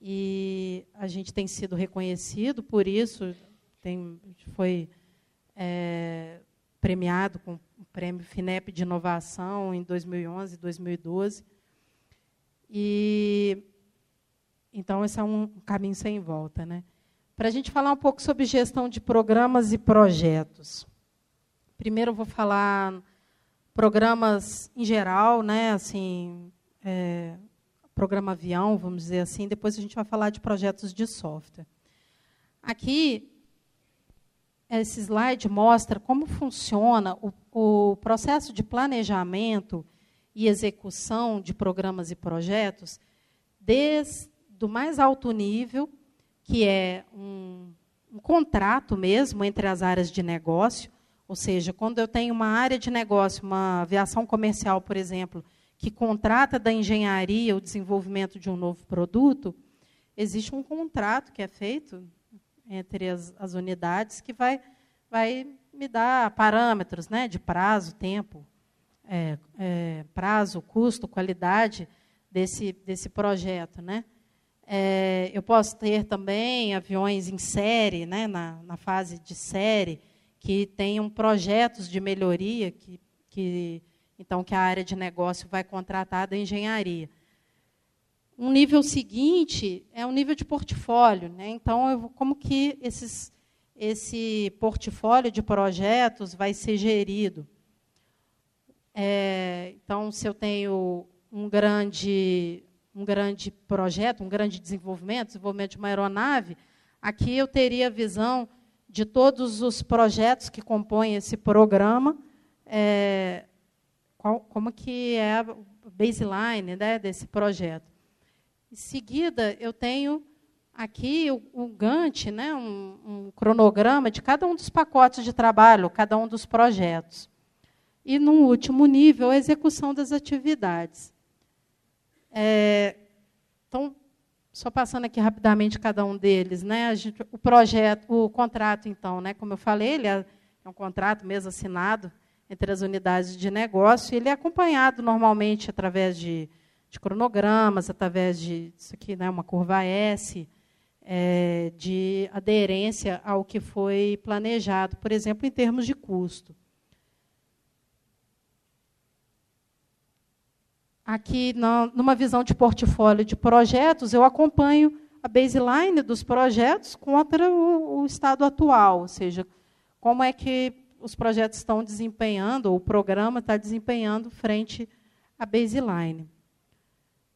E a gente tem sido reconhecido por isso, tem, foi é, premiado com prêmio FINEP de inovação em 2011 e 2012. E então esse é um caminho sem volta, né? Para a gente falar um pouco sobre gestão de programas e projetos. Primeiro eu vou falar programas em geral, né? Assim, é, programa avião, vamos dizer assim. Depois a gente vai falar de projetos de software. Aqui esse slide mostra como funciona o, o processo de planejamento e execução de programas e projetos, desde o mais alto nível, que é um, um contrato mesmo entre as áreas de negócio, ou seja, quando eu tenho uma área de negócio, uma aviação comercial, por exemplo, que contrata da engenharia o desenvolvimento de um novo produto, existe um contrato que é feito entre as, as unidades que vai, vai me dar parâmetros né, de prazo, tempo, é, é, prazo, custo, qualidade desse, desse projeto. Né? É, eu posso ter também aviões em série, né, na, na fase de série, que tenham projetos de melhoria, que, que então que a área de negócio vai contratar da engenharia. Um nível seguinte é o nível de portfólio. Né? Então, eu, como que esses, esse portfólio de projetos vai ser gerido? É, então, se eu tenho um grande, um grande projeto, um grande desenvolvimento, desenvolvimento de uma aeronave, aqui eu teria a visão de todos os projetos que compõem esse programa, é, qual, como que é a baseline né, desse projeto. Em seguida, eu tenho aqui o, o Gantt, né, um, um, cronograma de cada um dos pacotes de trabalho, cada um dos projetos. E, no último nível, a execução das atividades. É, então, só passando aqui rapidamente cada um deles, né? Gente, o projeto, o contrato, então, né? Como eu falei, ele é, é um contrato mesmo assinado entre as unidades de negócio. E ele é acompanhado normalmente através de, de cronogramas, através de isso aqui, né? Uma curva S, é, de aderência ao que foi planejado, por exemplo, em termos de custo. aqui numa visão de portfólio de projetos, eu acompanho a baseline dos projetos contra o, o estado atual, ou seja, como é que os projetos estão desempenhando, ou o programa está desempenhando frente à baseline.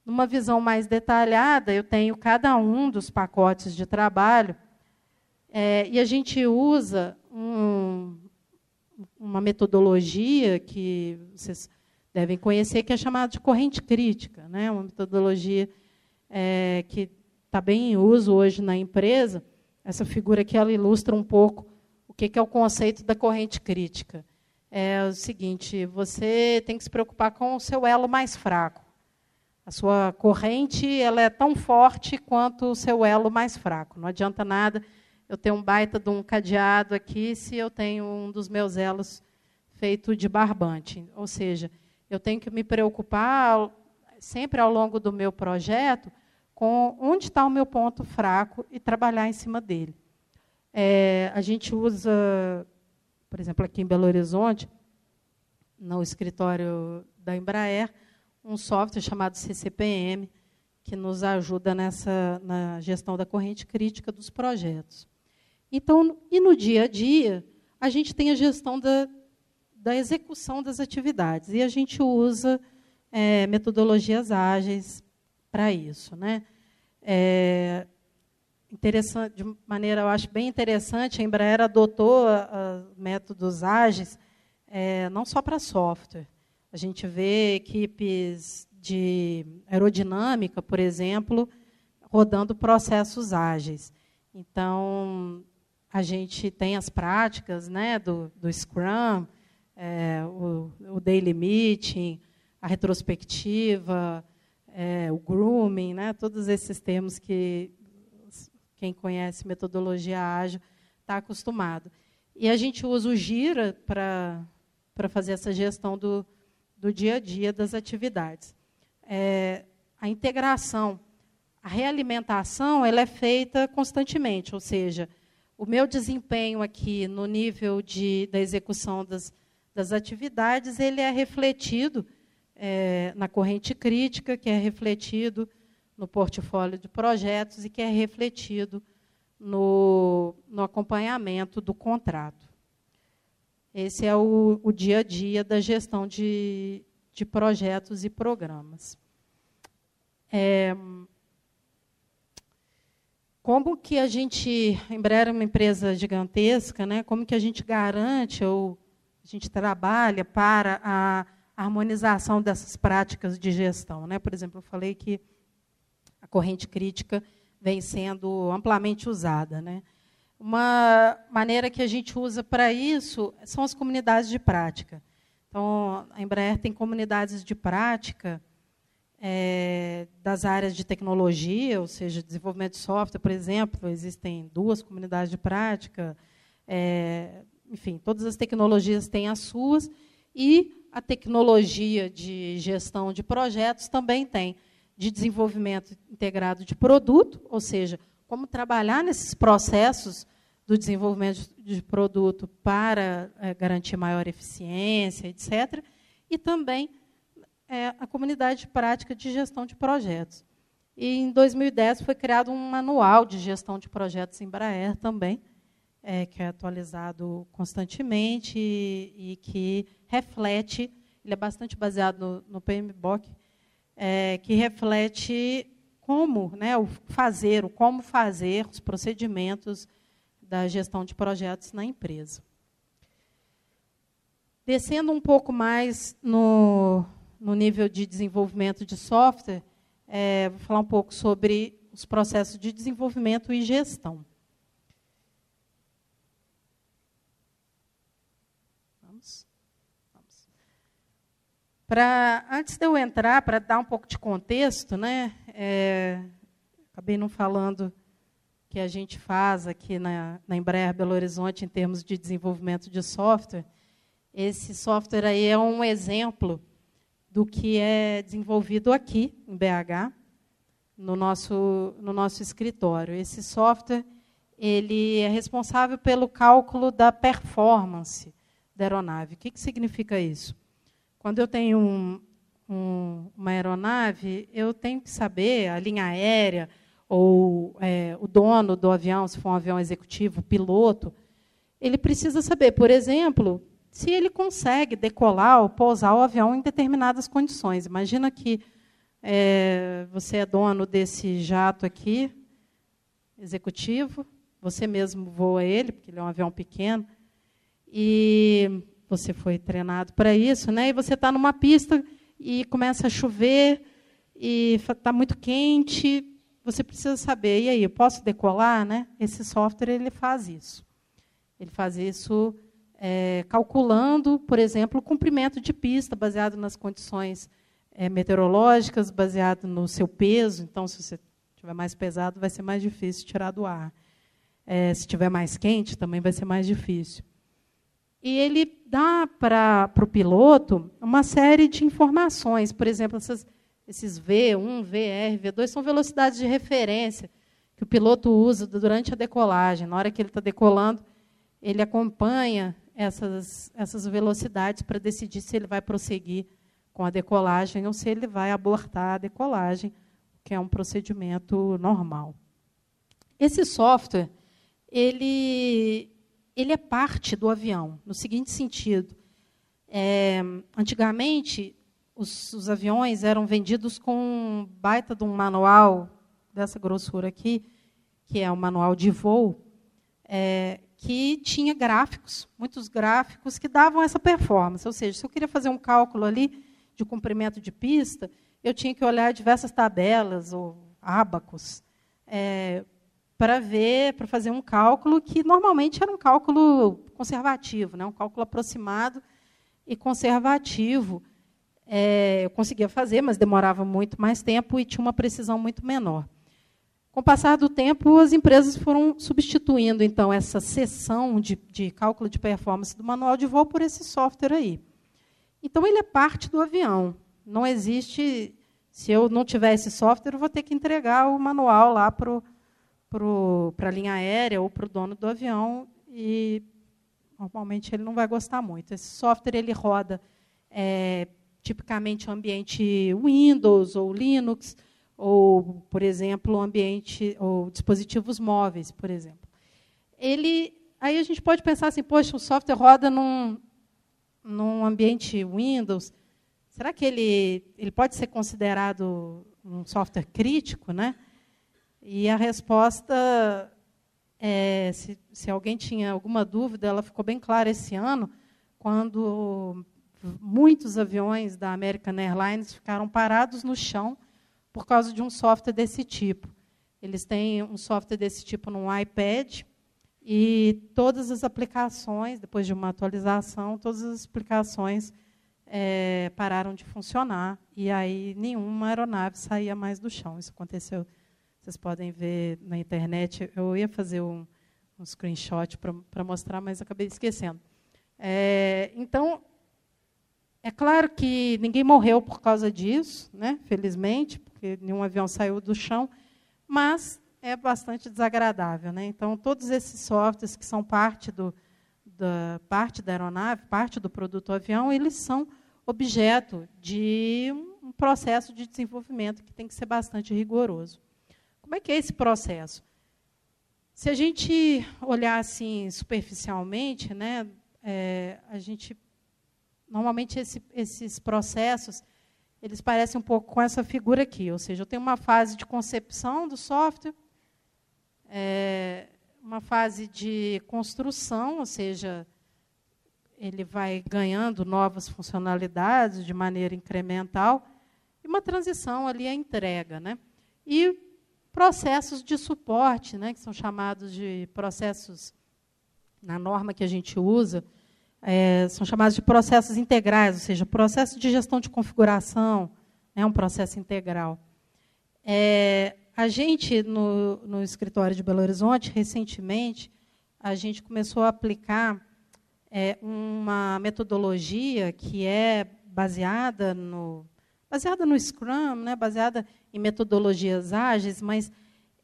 Numa visão mais detalhada, eu tenho cada um dos pacotes de trabalho é, e a gente usa um, uma metodologia que vocês devem conhecer, que é chamada de corrente crítica, né? uma metodologia é, que está bem em uso hoje na empresa. Essa figura aqui ela ilustra um pouco o que é o conceito da corrente crítica. É o seguinte: você tem que se preocupar com o seu elo mais fraco. A sua corrente ela é tão forte quanto o seu elo mais fraco. Não adianta nada eu ter um baita de um cadeado aqui se eu tenho um dos meus elos feito de barbante. Ou seja, eu tenho que me preocupar sempre ao longo do meu projeto com onde está o meu ponto fraco e trabalhar em cima dele. É, a gente usa, por exemplo, aqui em Belo Horizonte, no escritório da Embraer, um software chamado CCPM, que nos ajuda nessa na gestão da corrente crítica dos projetos. Então, e no dia a dia, a gente tem a gestão da, da execução das atividades. E a gente usa é, metodologias ágeis para isso. Né? É, interessante, de maneira, eu acho bem interessante, a Embraer adotou a, a métodos ágeis é, não só para software. A gente vê equipes de aerodinâmica, por exemplo, rodando processos ágeis. Então, a gente tem as práticas né, do, do Scrum, é, o, o, daily meeting, a retrospectiva, é, o grooming, né, todos esses termos que quem conhece metodologia ágil está acostumado. E a gente usa o Gira para fazer essa gestão do, do dia a dia das atividades. É, a integração, a realimentação, ela é feita constantemente, ou seja, o meu desempenho aqui no nível de, da execução das das atividades, ele é refletido é, na corrente crítica, que é refletido no portfólio de projetos e que é refletido no, no acompanhamento do contrato. Esse é o, o dia a dia da gestão de, de projetos e programas. É, como que a gente, em breve, uma empresa gigantesca, né? Como que a gente garante ou a gente trabalha para a harmonização dessas práticas de gestão. Né? Por exemplo, eu falei que a corrente crítica vem sendo amplamente usada. Né? Uma maneira que a gente usa para isso são as comunidades de prática. Então, a Embraer tem comunidades de prática é, das áreas de tecnologia, ou seja, desenvolvimento de software, por exemplo, existem duas comunidades de prática, é, enfim, todas as tecnologias têm as suas, e a tecnologia de gestão de projetos também tem, de desenvolvimento integrado de produto, ou seja, como trabalhar nesses processos do desenvolvimento de produto para é, garantir maior eficiência, etc. E também é, a comunidade de prática de gestão de projetos. E em 2010 foi criado um manual de gestão de projetos em Embraer também, é, que é atualizado constantemente e, e, que reflete, ele é bastante baseado no, no PMBOK, é, que reflete como né, o fazer, o como fazer os procedimentos da gestão de projetos na empresa. Descendo um pouco mais no, no nível de desenvolvimento de software, é, vou falar um pouco sobre os processos de desenvolvimento e gestão. Antes de eu entrar, para dar um pouco de contexto, né, é, acabei não falando que a gente faz aqui na, na Embraer Belo Horizonte em termos de desenvolvimento de software. Esse software aí é um exemplo do que é desenvolvido aqui em BH, no nosso, no nosso escritório. Esse software ele é responsável pelo cálculo da performance da aeronave. O que, que significa isso? Quando eu tenho um, um, uma aeronave, eu tenho que saber a linha aérea, ou é, o dono do avião, se for um avião executivo, piloto, ele precisa saber, por exemplo, se ele consegue decolar ou pousar o avião em determinadas condições. Imagina que é, você é dono desse jato aqui, executivo, você mesmo voa ele, porque ele é um avião pequeno, e você foi treinado para isso, né? E você está numa pista e começa a chover e está muito quente, você precisa saber, e aí, eu posso decolar? Né? Esse software ele faz isso. Ele faz isso é, calculando, por exemplo, o comprimento de pista, baseado nas condições é, meteorológicas, baseado no seu peso. Então, se você estiver mais pesado, vai ser mais difícil tirar do ar. É, se estiver mais quente, também vai ser mais difícil. E ele dá para o piloto uma série de informações, por exemplo, essas esses V1, VR, V2 são velocidades de referência que o piloto usa durante a decolagem. Na hora que ele está decolando, ele acompanha essas, essas velocidades para decidir se ele vai prosseguir com a decolagem ou se ele vai abortar a decolagem, que é um procedimento normal. Esse software, ele, ele é parte do avião, no seguinte sentido. É, antigamente, os, os, aviões eram vendidos com um baita de um manual dessa grossura aqui, que é um manual de voo, é, que tinha gráficos, muitos gráficos que davam essa performance. Ou seja, se eu queria fazer um cálculo ali de comprimento de pista, eu tinha que olhar diversas tabelas ou ábacos é, para ver, para fazer um cálculo que normalmente era um cálculo conservativo, né, um cálculo aproximado e conservativo é, eu conseguia fazer, mas demorava muito mais tempo e tinha uma precisão muito menor. Com o passar do tempo, as empresas foram substituindo então essa seção de, de cálculo de performance do manual de voo por esse software aí. Então ele é parte do avião. Não existe, se eu não tiver esse software, eu vou ter que entregar o manual lá para a linha aérea ou para o dono do avião e normalmente ele não vai gostar muito. Esse software ele roda é, tipicamente ambiente Windows ou Linux, ou, por exemplo, ambiente ou dispositivos móveis, por exemplo. Ele, aí a gente pode pensar assim, poxa, o software roda num, num ambiente Windows, será que ele, ele pode ser considerado um software crítico, né? E a resposta, é, se, se alguém tinha alguma dúvida, ela ficou bem clara esse ano, quando muitos aviões da American Airlines ficaram parados no chão por causa de um software desse tipo. Eles têm um software desse tipo no iPad e todas as aplicações, depois de uma atualização, todas as aplicações é, pararam de funcionar e aí nenhuma aeronave saía mais do chão. Isso aconteceu, vocês podem ver na internet. Eu ia fazer um, um screenshot para mostrar, mas acabei esquecendo. É, então, é claro que ninguém morreu por causa disso, né? felizmente, porque nenhum avião saiu do chão, mas é bastante desagradável. Né? Então, todos esses softwares que são parte, do, da, parte da aeronave, parte do produto avião, eles são objeto de um processo de desenvolvimento que tem que ser bastante rigoroso. Como é que é esse processo? Se a gente olhar assim superficialmente, né, é, a gente Normalmente esse, esses processos eles parecem um pouco com essa figura aqui, ou seja, eu tenho uma fase de concepção do software, é, uma fase de construção, ou seja, ele vai ganhando novas funcionalidades de maneira incremental, e uma transição ali à entrega. Né? E processos de suporte, né, que são chamados de processos, na norma que a gente usa, é, são chamados de processos integrais, ou seja, processo de gestão de configuração é um processo integral. É, a gente, no, no escritório de Belo Horizonte, recentemente, a gente começou a aplicar é, uma metodologia que é baseada no, baseada no Scrum, né, baseada em metodologias ágeis, mas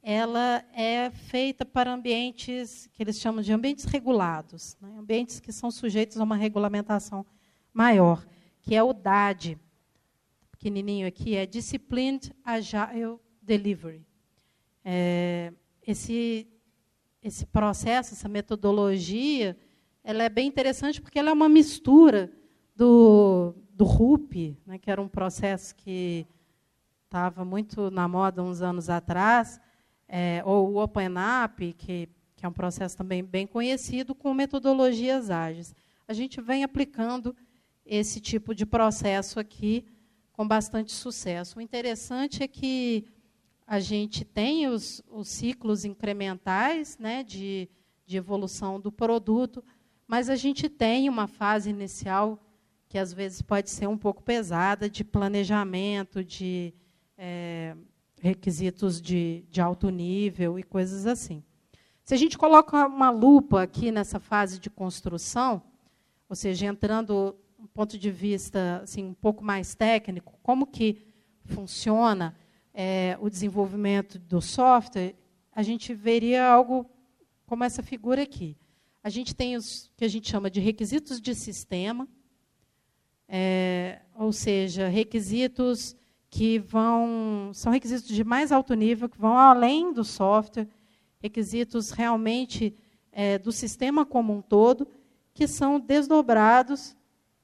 ela é feita para ambientes que eles chamam de ambientes regulados, né, ambientes que são sujeitos a uma regulamentação maior, que é o DAD, pequenininho aqui, é Disciplined Agile Delivery. É, esse, esse processo, essa metodologia, ela é bem interessante porque ela é uma mistura do, do RUP, né, que era um processo que estava muito na moda uns anos atrás, é, ou o OpenApp, que, que é um processo também bem conhecido, com metodologias ágeis. A gente vem aplicando esse tipo de processo aqui com bastante sucesso. O interessante é que a gente tem os, os ciclos incrementais né, de, de evolução do produto, mas a gente tem uma fase inicial que às vezes pode ser um pouco pesada de planejamento, de é, requisitos de, de alto nível e coisas assim. Se a gente coloca uma lupa aqui nessa fase de construção, ou seja, entrando um ponto de vista assim, um pouco mais técnico, como que funciona é, o desenvolvimento do software, a gente veria algo como essa figura aqui. A gente tem os que a gente chama de requisitos de sistema, é, ou seja, requisitos que vão são requisitos de mais alto nível, que vão além do software, requisitos realmente é, do sistema como um todo, que são desdobrados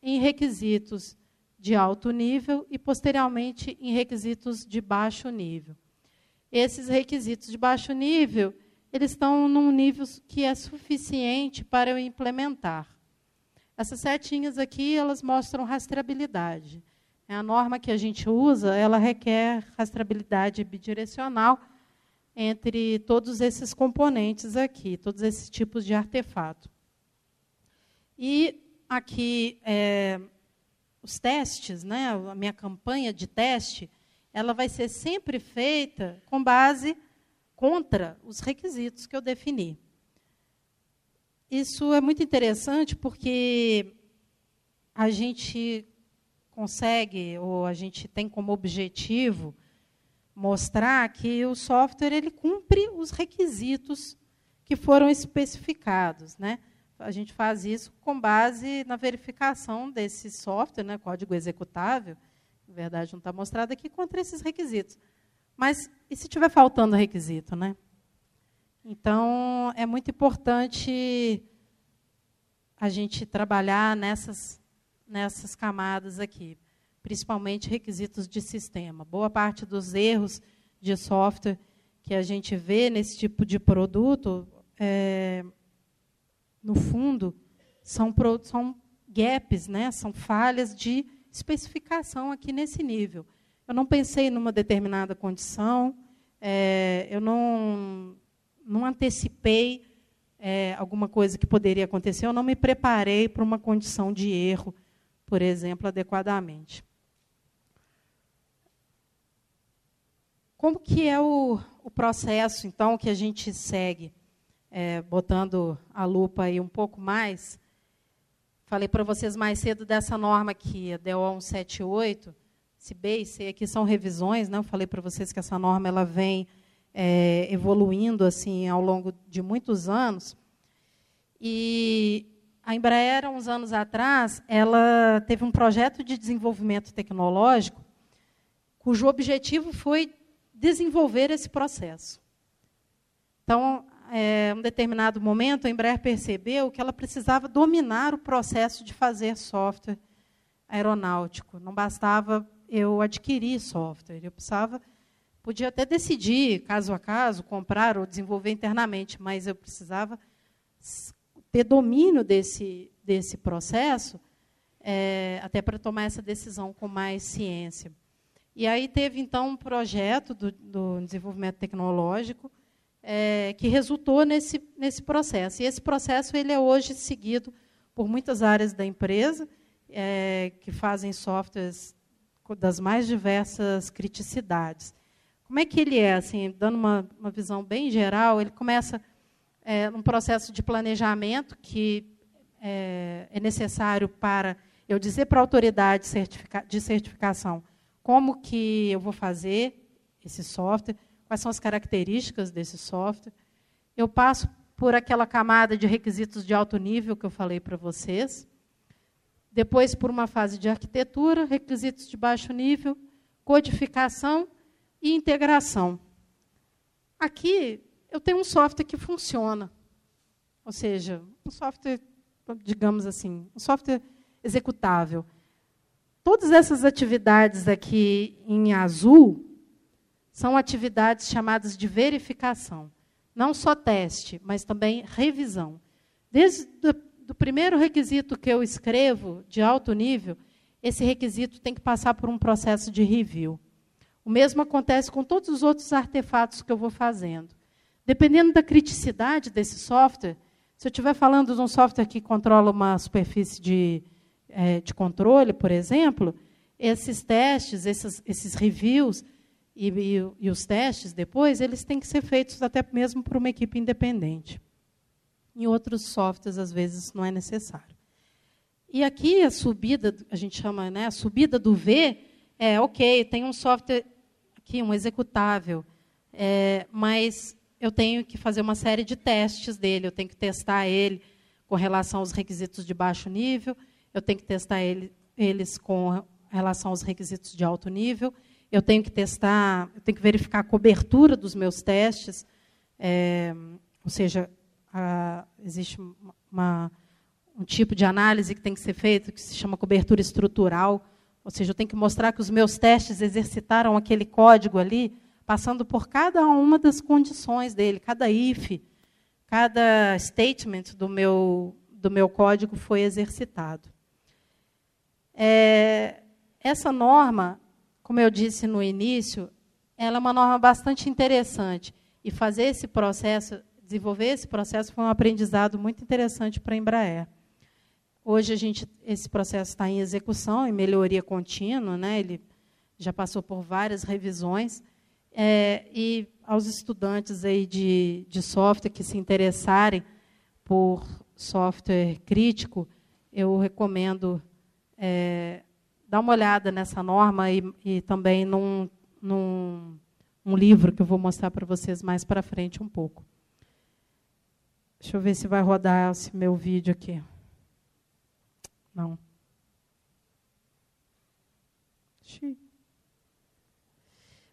em requisitos de alto nível e, posteriormente, em requisitos de baixo nível. Esses requisitos de baixo nível, eles estão num nível que é suficiente para eu implementar. Essas setinhas aqui, elas mostram rastreabilidade. É a norma que a gente usa, ela requer rastreabilidade bidirecional entre todos esses componentes aqui, todos esses tipos de artefato. E aqui é, os testes, né, a minha campanha de teste, ela vai ser sempre feita com base contra os requisitos que eu defini. Isso é muito interessante porque a gente consegue, ou a gente tem como objetivo, mostrar que o software ele cumpre os requisitos que foram especificados. Né? A gente faz isso com base na verificação desse software, né, código executável, na verdade não está mostrado aqui, contra esses requisitos. Mas e se tiver faltando requisito? Né? Então, é muito importante a gente trabalhar nessas, nessas camadas aqui, principalmente requisitos de sistema. Boa parte dos erros de software que a gente vê nesse tipo de produto é, no fundo, são, são gaps, né? são falhas de especificação aqui nesse nível. Eu não pensei numa determinada condição, é, eu não, não antecipei é, alguma coisa que poderia acontecer, eu não me preparei para uma condição de erro, por exemplo, adequadamente. Como que é o, o processo, então, que a gente segue? é, botando a lupa aí um pouco mais, falei para vocês mais cedo dessa norma aqui, a DO 178, esse B e C aqui são revisões, né? Eu falei para vocês que essa norma ela vem é, evoluindo assim ao longo de muitos anos. E a Embraer, uns anos atrás, ela teve um projeto de desenvolvimento tecnológico cujo objetivo foi desenvolver esse processo. Então, é, um determinado momento, a Embraer percebeu que ela precisava dominar o processo de fazer software aeronáutico. Não bastava eu adquirir software, eu precisava, podia até decidir, caso a caso, comprar ou desenvolver internamente, mas eu precisava ter domínio desse, desse processo, é, até para tomar essa decisão com mais ciência. E aí teve, então, um projeto do, do desenvolvimento tecnológico, é, que resultou nesse, nesse processo. E esse processo ele é hoje seguido por muitas áreas da empresa, é, que fazem softwares das mais diversas criticidades. Como é que ele é? Assim, dando uma, uma visão bem geral, ele começa é, um processo de planejamento que é, é necessário para eu dizer para a autoridade certifica, de certificação como que eu vou fazer esse software, quais são as características desse software. Eu passo por aquela camada de requisitos de alto nível que eu falei para vocês. Depois, por uma fase de arquitetura, requisitos de baixo nível, codificação e integração. Aqui, eu tenho um software que funciona. Ou seja, um software, digamos assim, um software executável. Todas essas atividades aqui em azul são atividades chamadas de verificação. Não só teste, mas também revisão. Desde o primeiro requisito que eu escrevo, de alto nível, esse requisito tem que passar por um processo de review. O mesmo acontece com todos os outros artefatos que eu vou fazendo. Dependendo da criticidade desse software, se eu estiver falando de um software que controla uma superfície de é, de controle, por exemplo, esses testes, esses, esses reviews e, e, e, os testes depois, eles têm que ser feitos até mesmo por uma equipe independente. Em outros softwares, às vezes, não é necessário. E aqui a subida, a gente chama, né, a subida do V, é ok, tem um software aqui, um executável, é, mas eu tenho que fazer uma série de testes dele, eu tenho que testar ele com relação aos requisitos de baixo nível, eu tenho que testar ele, eles com relação aos requisitos de alto nível, eu tenho que testar, eu tenho que verificar a cobertura dos meus testes, é, ou seja, a, existe uma, um tipo de análise que tem que ser feito que se chama cobertura estrutural, ou seja, eu tenho que mostrar que os meus testes exercitaram aquele código ali, passando por cada uma das condições dele, cada if, cada statement do meu, do meu código foi exercitado. É, essa norma, como eu disse no início, ela é uma norma bastante interessante. E fazer esse processo, desenvolver esse processo, foi um aprendizado muito interessante para a Embraer. Hoje a gente, esse processo está em execução, em melhoria contínua, né? ele já passou por várias revisões. É, e aos estudantes aí de, de software que se interessarem por software crítico, eu recomendo é, dar uma olhada nessa norma e, e também num, num um livro que eu vou mostrar para vocês mais para frente um pouco. Deixa eu ver se vai rodar esse meu vídeo aqui. Não.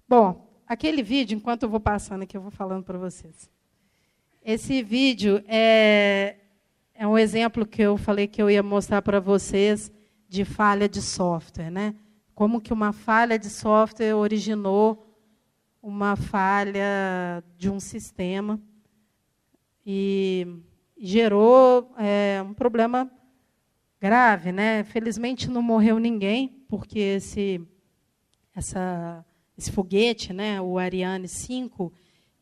Bom, aquele vídeo, enquanto eu vou passando aqui, eu vou falando para vocês. Esse vídeo é, é um exemplo que eu falei que eu ia mostrar para vocês de falha de software, né? Como que uma falha de software originou uma falha de um sistema e gerou é, um problema grave, né? Felizmente não morreu ninguém, porque esse essa esse foguete, né, o Ariane 5,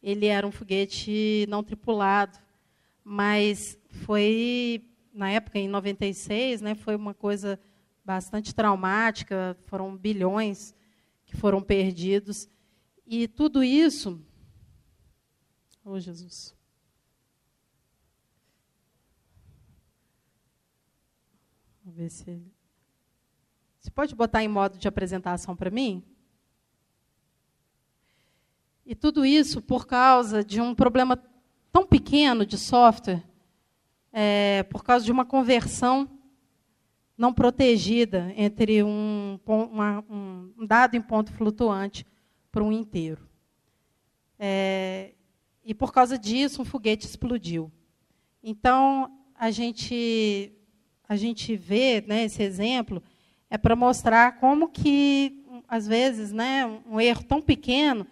ele era um foguete não tripulado, mas foi na época em 96, né, foi uma coisa bastante traumática, foram bilhões que foram perdidos. E tudo isso. Oh, Jesus. Ver se. Você pode botar em modo de apresentação para mim? E tudo isso por causa de um problema tão pequeno de software, é, por causa de uma conversão não protegida entre um, uma, um dado em ponto flutuante para um inteiro. É, e por causa disso, um foguete explodiu. Então, a gente, a gente vê né, esse exemplo é para mostrar como que, às vezes, né, um erro tão pequeno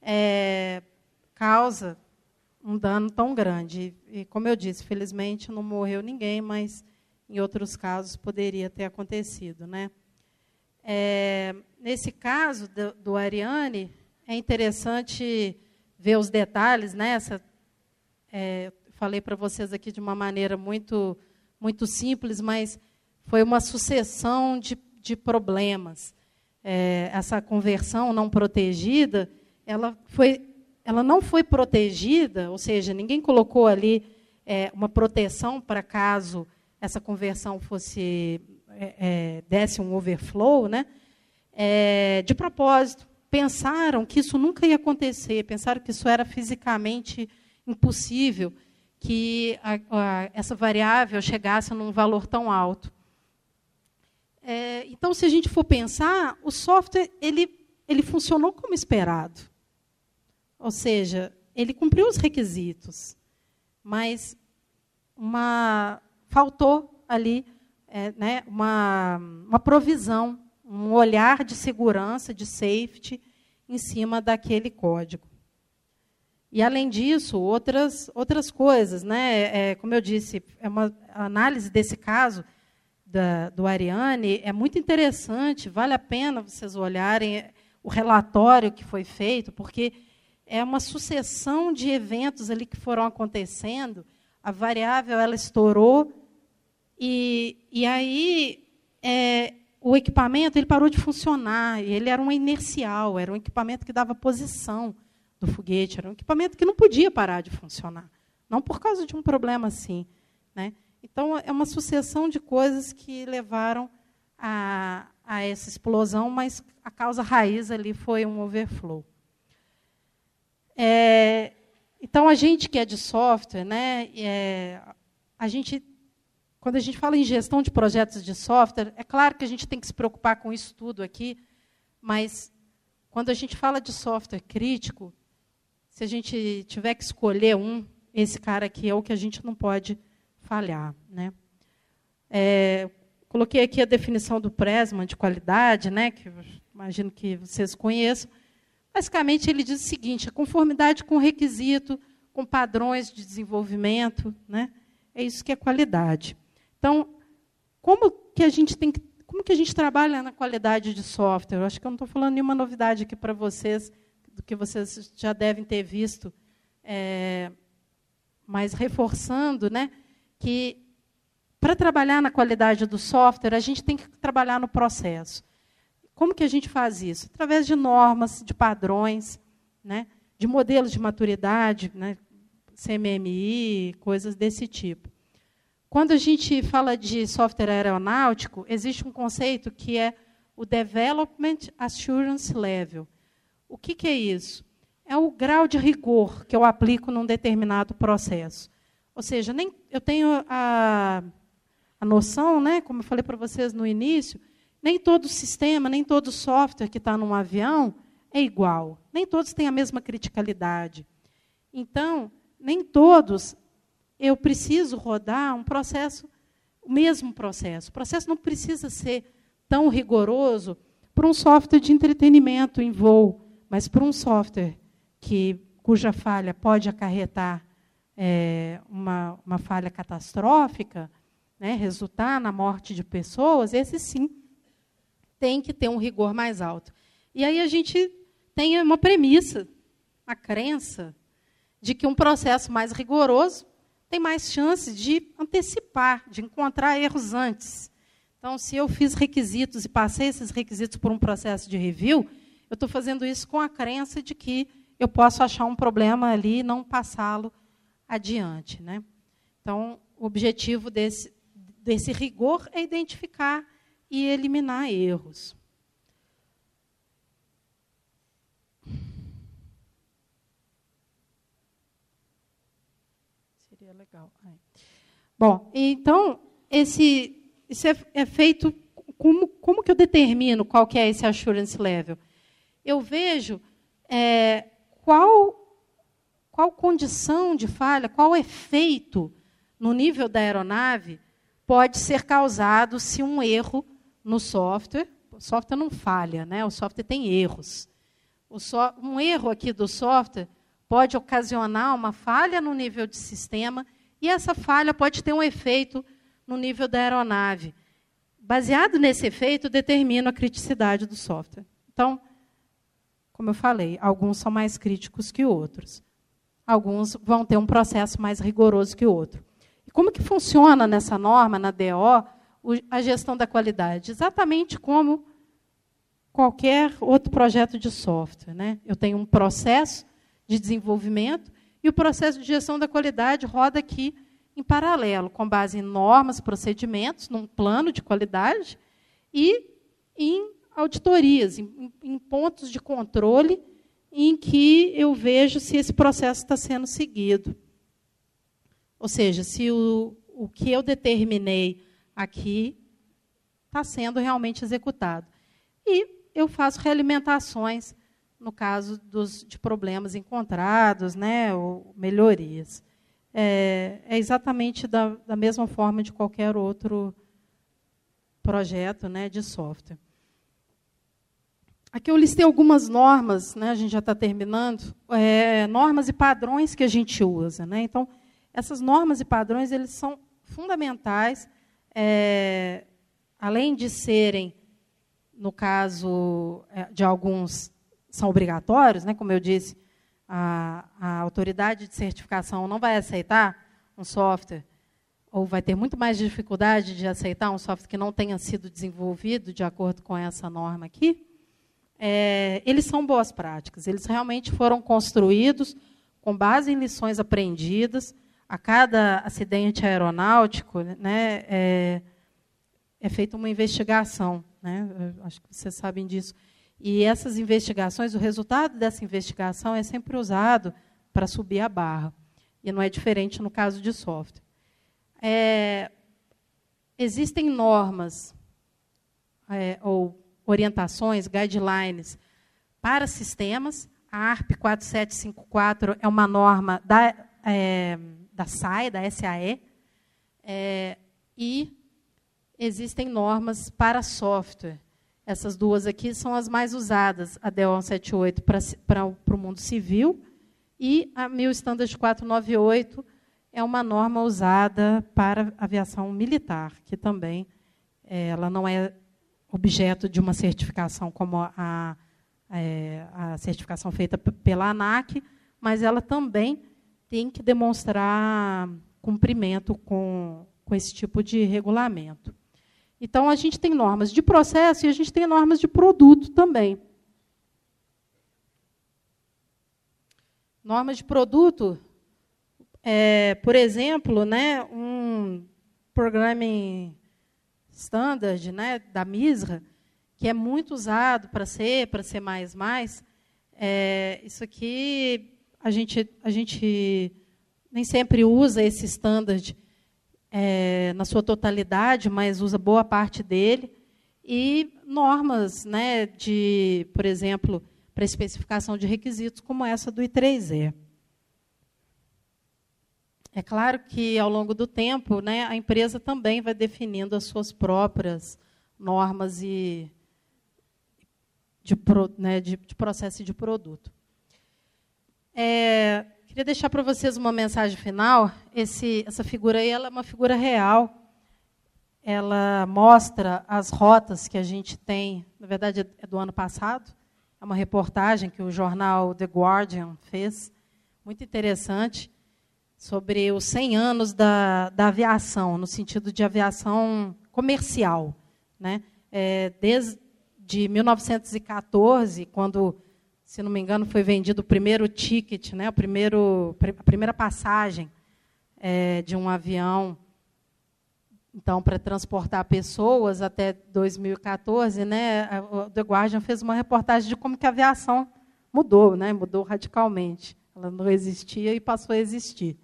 é, causa um dano tão grande. E, como eu disse, felizmente não morreu ninguém, mas em outros casos poderia ter acontecido. Né? É, nesse caso do, do, Ariane, é interessante ver os detalhes. Né? Essa, é, falei para vocês aqui de uma maneira muito, muito simples, mas foi uma sucessão de, de problemas. É, essa conversão não protegida ela, foi, ela não foi protegida, ou seja, ninguém colocou ali é, uma proteção para caso essa conversão fosse é, é, desse um overflow, né? É, de propósito, pensaram que isso nunca ia acontecer, pensaram que isso era fisicamente impossível, que a, a, essa variável chegasse num valor tão alto. É, então, se a gente for pensar, o software ele, ele funcionou como esperado. Ou seja, ele cumpriu os requisitos, mas uma, faltou ali é, né, uma, uma provisão, um olhar de segurança, de safety, em cima daquele código. E, além disso, outras, outras coisas. Né? É, como eu disse, é uma análise desse caso da, do Ariane é muito interessante, vale a pena vocês olharem o relatório que foi feito, porque é uma sucessão de eventos ali que foram acontecendo. A variável ela estourou e, e aí é, o equipamento ele parou de funcionar. Ele era um inercial, era um equipamento que dava posição do foguete, era um equipamento que não podia parar de funcionar, não por causa de um problema assim, né? Então é uma sucessão de coisas que levaram a, a essa explosão, mas a causa raiz ali foi um overflow. É, então a gente que é de software, né? É, a gente quando a gente fala em gestão de projetos de software, é claro que a gente tem que se preocupar com isso tudo aqui, mas quando a gente fala de software crítico, se a gente tiver que escolher um, esse cara aqui é o que a gente não pode falhar. Né? É, coloquei aqui a definição do Presma de qualidade, né, que imagino que vocês conheçam. Basicamente, ele diz o seguinte: a conformidade com requisito, com padrões de desenvolvimento, né, é isso que é qualidade. Então, como que a gente tem que, como que a gente trabalha na qualidade de software? Eu acho que eu não estou falando nenhuma novidade aqui para vocês, do que vocês já devem ter visto, é, mas reforçando, né, que para trabalhar na qualidade do software, a gente tem que trabalhar no processo. Como que a gente faz isso? Através de normas, de padrões, né, de modelos de maturidade, né, CMMI, coisas desse tipo. Quando a gente fala de software aeronáutico, existe um conceito que é o Development Assurance Level. O que, que é isso? É o grau de rigor que eu aplico num determinado processo. Ou seja, nem, eu tenho a, a noção, né, como eu falei para vocês no início, nem todo sistema, nem todo software que está num avião é igual. Nem todos têm a mesma criticalidade. Então, nem todos eu preciso rodar um processo, o mesmo processo. O processo não precisa ser tão rigoroso para um software de entretenimento em voo, mas para um software que, cuja falha pode acarretar é, uma, uma falha catastrófica, né, resultar na morte de pessoas, esse sim tem que ter um rigor mais alto. E aí a gente tem uma premissa, a crença de que um processo mais rigoroso tem mais chance de antecipar, de encontrar erros antes. Então, se eu fiz requisitos e passei esses requisitos por um processo de review, eu estou fazendo isso com a crença de que eu posso achar um problema ali e não passá-lo adiante. Né? Então, o objetivo desse, desse rigor é identificar e eliminar erros. legal. É. Bom, então, esse, isso é, é, feito. Como, como que eu determino qual que é esse assurance level? Eu vejo é, qual, qual condição de falha, qual efeito no nível da aeronave pode ser causado se um erro no software. O software não falha, né? o software tem erros. So, um erro aqui do software pode ocasionar uma falha no nível de sistema e essa falha pode ter um efeito no nível da aeronave. Baseado nesse efeito, determina a criticidade do software. Então, como eu falei, alguns são mais críticos que outros. Alguns vão ter um processo mais rigoroso que outro. E como que funciona nessa norma, na DO, a gestão da qualidade? Exatamente como qualquer outro projeto de software. Né? Eu tenho um processo de desenvolvimento e o processo de gestão da qualidade roda aqui em paralelo, com base em normas, procedimentos, num plano de qualidade e em auditorias, em, em pontos de controle em que eu vejo se esse processo está sendo seguido. Ou seja, se o, o que eu determinei aqui está sendo realmente executado. E eu faço realimentações no caso dos, de problemas encontrados, né, ou melhorias. É, é exatamente da, da, mesma forma de qualquer outro projeto né, de software. Aqui eu listei algumas normas, né, a gente já está terminando, é, normas e padrões que a gente usa. Né? Então, essas normas e padrões eles são fundamentais, é, além de serem, no caso é, de alguns, são obrigatórios, né, como eu disse, a, a autoridade de certificação não vai aceitar um software, ou vai ter muito mais dificuldade de aceitar um software que não tenha sido desenvolvido de acordo com essa norma aqui, é, eles são boas práticas. Eles realmente foram construídos com base em lições aprendidas. A cada acidente aeronáutico né, é, é feita uma investigação. Né? acho que vocês sabem disso. E essas investigações, o resultado dessa investigação é sempre usado para subir a barra. E não é diferente no caso de software. É, existem normas é, ou orientações, guidelines para sistemas. A ARP 4754 é uma norma da, é, da SAE, da SAE, é, e existem normas para software. Essas duas aqui são as mais usadas, a DO 178 para o mundo civil e a 1000 Standard 498 é uma norma usada para aviação militar, que também é, ela não é objeto de uma certificação como a, é, a certificação feita pela ANAC, mas ela também tem que demonstrar cumprimento com, com esse tipo de regulamento. Então, a gente tem normas de processo e a gente tem normas de produto também. Normas de produto, é, por exemplo, né, um programming standard né, da MISRA, que é muito usado para C, para C++, é, isso aqui a gente, a gente nem sempre usa esse standard é, na sua totalidade, mas usa boa parte dele. E normas, né, de, por exemplo, para especificação de requisitos, como essa do I3E. É claro que, ao longo do tempo, né, a empresa também vai definindo as suas próprias normas e de, né, de, de processo de produto. É, Queria deixar para vocês uma mensagem final. Esse, essa figura aí ela é uma figura real. Ela mostra as rotas que a gente tem. Na verdade, é do ano passado. É uma reportagem que o jornal The Guardian fez, muito interessante, sobre os 100 anos da, da aviação, no sentido de aviação comercial. Né? É, desde 1914, quando se não me engano, foi vendido o primeiro ticket, né, o primeiro, a primeira passagem é, de um avião, então, para transportar pessoas até 2014, né, o The Guardian fez uma reportagem de como que a aviação mudou, né, mudou radicalmente. Ela não existia e passou a existir.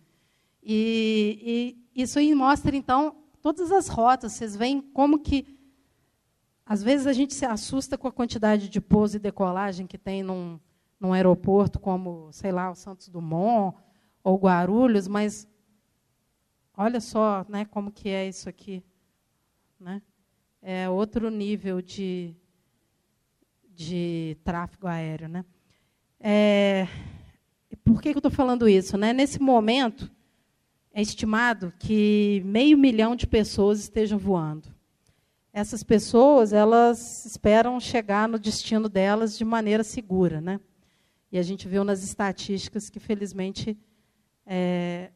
E, e isso mostra, então, todas as rotas. Vocês veem como que às vezes a gente se assusta com a quantidade de pouso e decolagem que tem num, num aeroporto como, sei lá, o Santos Dumont ou Guarulhos, mas olha só né, como que é isso aqui. Né? É outro nível de, de tráfego aéreo. Né? É, por que, que eu estou falando isso? Né? Nesse momento, é estimado que meio milhão de pessoas estejam voando essas pessoas elas esperam chegar no destino delas de maneira segura, né? E a gente viu nas estatísticas que felizmente é,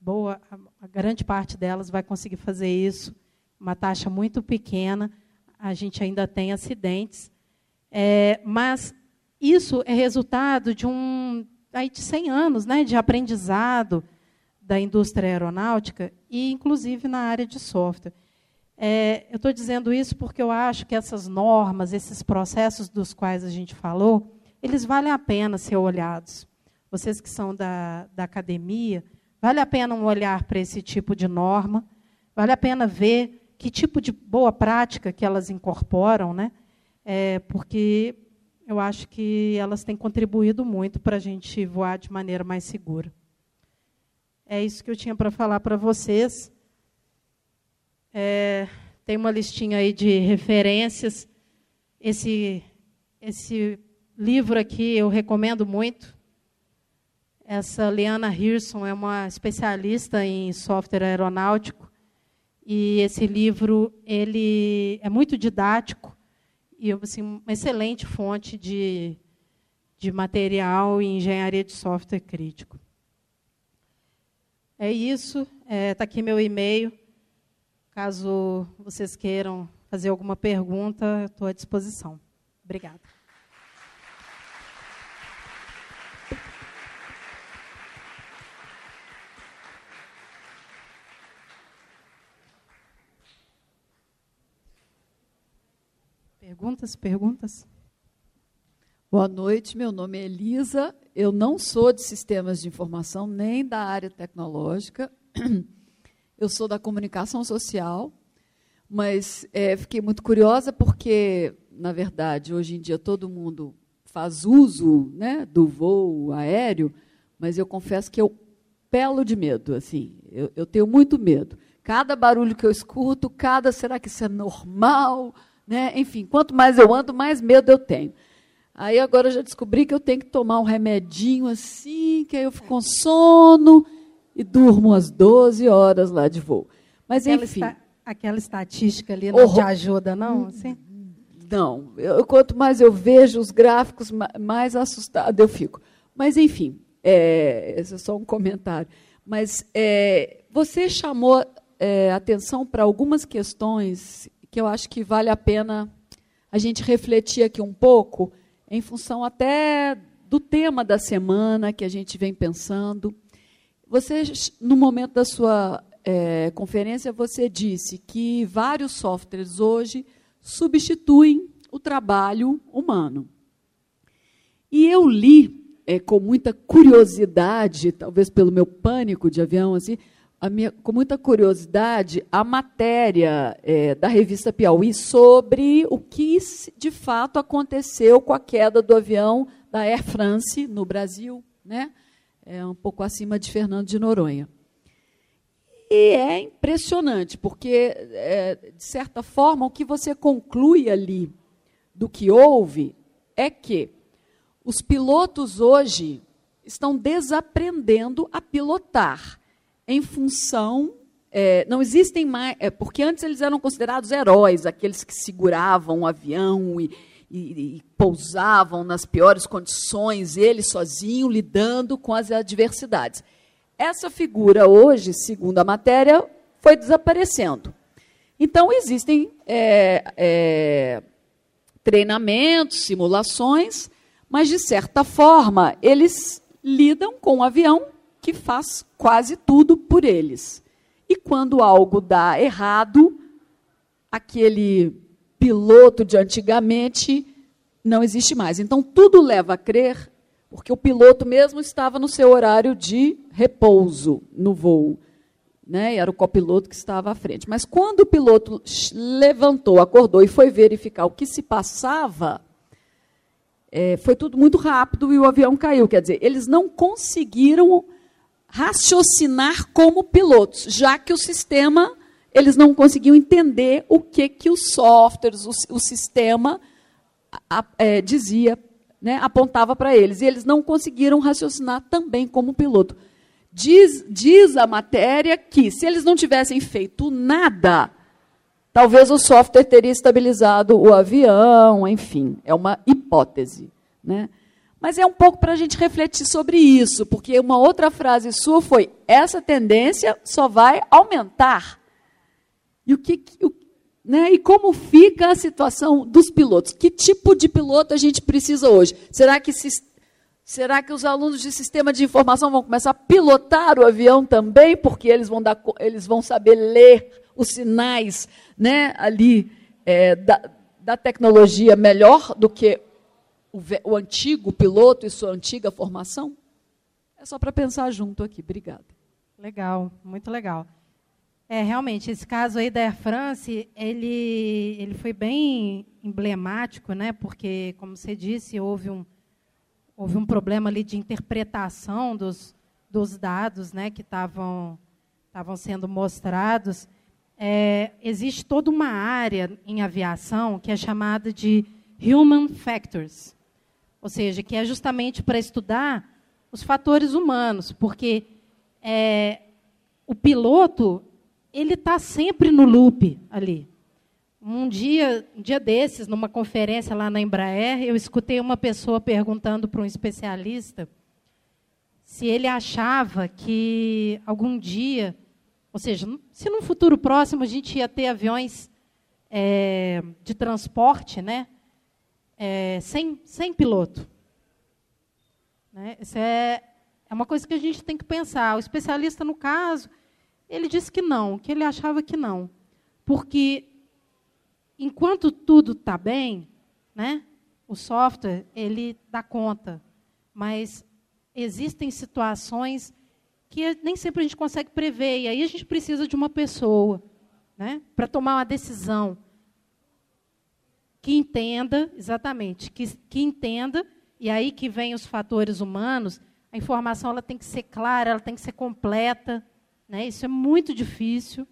boa a, grande parte delas vai conseguir fazer isso, uma taxa muito pequena. a gente ainda tem acidentes, é, mas isso é resultado de um aí de 100 anos né, de aprendizado da indústria aeronáutica e, inclusive, na área de software. É, eu estou dizendo isso porque eu acho que essas normas, esses processos dos quais a gente falou, eles valem a pena ser olhados. Vocês que são da, da academia, vale a pena um olhar para esse tipo de norma, vale a pena ver que tipo de boa prática que elas incorporam, né? É, porque eu acho que elas têm contribuído muito para a gente voar de maneira mais segura. É isso que eu tinha para falar para vocês. É, tem uma listinha aí de referências. Esse, esse livro aqui eu recomendo muito. Essa Liana Hirson é uma especialista em software aeronáutico e esse livro ele é muito didático e assim, uma excelente fonte de, de material em engenharia de software crítico. É isso. Está é, tá aqui meu e-mail. Caso vocês queiram fazer alguma pergunta, estou à disposição. Obrigada. Perguntas, perguntas? Boa noite, meu nome é Elisa. Eu não sou de sistemas de informação, nem da área tecnológica. Eu sou da comunicação social, mas é, fiquei muito curiosa porque, na verdade, hoje em dia todo mundo faz uso né, do voo aéreo, mas eu confesso que eu pelo de medo, assim, eu, eu tenho muito medo. Cada barulho que eu escuto, cada será que isso é normal? Né? Enfim, quanto mais eu ando, mais medo eu tenho. Aí agora eu já descobri que eu tenho que tomar um remedinho assim, que aí eu fico com sono e durmo umas 12 horas lá de voo. Mas aquela enfim. Esta, aquela estatística ali não te ajuda, não? Assim? Não. Eu, quanto mais eu vejo os gráficos, mais assustada eu fico. Mas, enfim, é, esse é só um comentário. Mas é, você chamou é, atenção para algumas questões que eu acho que vale a pena a gente refletir aqui um pouco, em função até do tema da semana que a gente vem pensando. Você, no momento da sua é, conferência, você disse que vários softwares hoje substituem o trabalho humano. E eu li é, com muita curiosidade, talvez pelo meu pânico de avião, assim, minha, com muita curiosidade a matéria é, da revista Piauí sobre o que de fato aconteceu com a queda do avião da Air France no Brasil, né? É um pouco acima de Fernando de Noronha. E é impressionante, porque, é, de certa forma, o que você conclui ali do que houve é que os pilotos hoje estão desaprendendo a pilotar em função. É, não existem mais. É, porque antes eles eram considerados heróis, aqueles que seguravam o avião e, e, e pousavam nas piores condições, ele sozinho lidando com as adversidades. Essa figura hoje, segundo a matéria, foi desaparecendo. Então, existem é, é, treinamentos, simulações, mas, de certa forma, eles lidam com o avião que faz quase tudo por eles. E quando algo dá errado, aquele piloto de antigamente não existe mais. Então, tudo leva a crer, porque o piloto mesmo estava no seu horário de repouso no voo. Né? E era o copiloto que estava à frente. Mas quando o piloto levantou, acordou e foi verificar o que se passava, é, foi tudo muito rápido e o avião caiu. Quer dizer, eles não conseguiram raciocinar como pilotos, já que o sistema eles não conseguiam entender o que que os softwares, o, o sistema a, é, dizia, né, apontava para eles, e eles não conseguiram raciocinar também como piloto. Diz, diz a matéria que se eles não tivessem feito nada, talvez o software teria estabilizado o avião, enfim, é uma hipótese, né? Mas é um pouco para a gente refletir sobre isso, porque uma outra frase sua foi: essa tendência só vai aumentar. E o que, o, Né? E como fica a situação dos pilotos? Que tipo de piloto a gente precisa hoje? Será que, se, será que os alunos de sistema de informação vão começar a pilotar o avião também? Porque eles vão, dar, eles vão saber ler os sinais né, ali é, da, da tecnologia melhor do que o, o antigo piloto e sua antiga formação? É só para pensar junto aqui. Obrigada. Legal, muito legal. É, realmente, esse caso aí da Air France, ele, ele foi bem emblemático, né? porque, como você disse, houve um, houve um problema ali de interpretação dos, dos dados né? que estavam sendo mostrados. É, existe toda uma área em aviação que é chamada de Human Factors, ou seja, que é justamente para estudar os fatores humanos, porque é, o piloto ele está sempre no loop ali. Um dia, um dia desses, numa conferência lá na Embraer, eu escutei uma pessoa perguntando para um especialista se ele achava que algum dia, ou seja, se num futuro próximo a gente ia ter aviões é, de transporte, né, é, sem, sem piloto. Né? Isso é, é uma coisa que a gente tem que pensar. O especialista, no caso, ele disse que não, que ele achava que não. Porque enquanto tudo está bem, né, o software ele dá conta. Mas existem situações que nem sempre a gente consegue prever. E aí a gente precisa de uma pessoa né, para tomar uma decisão que entenda, exatamente, que, que entenda, e aí que vem os fatores humanos, a informação ela tem que ser clara, ela tem que ser completa, né? Isso é muito difícil.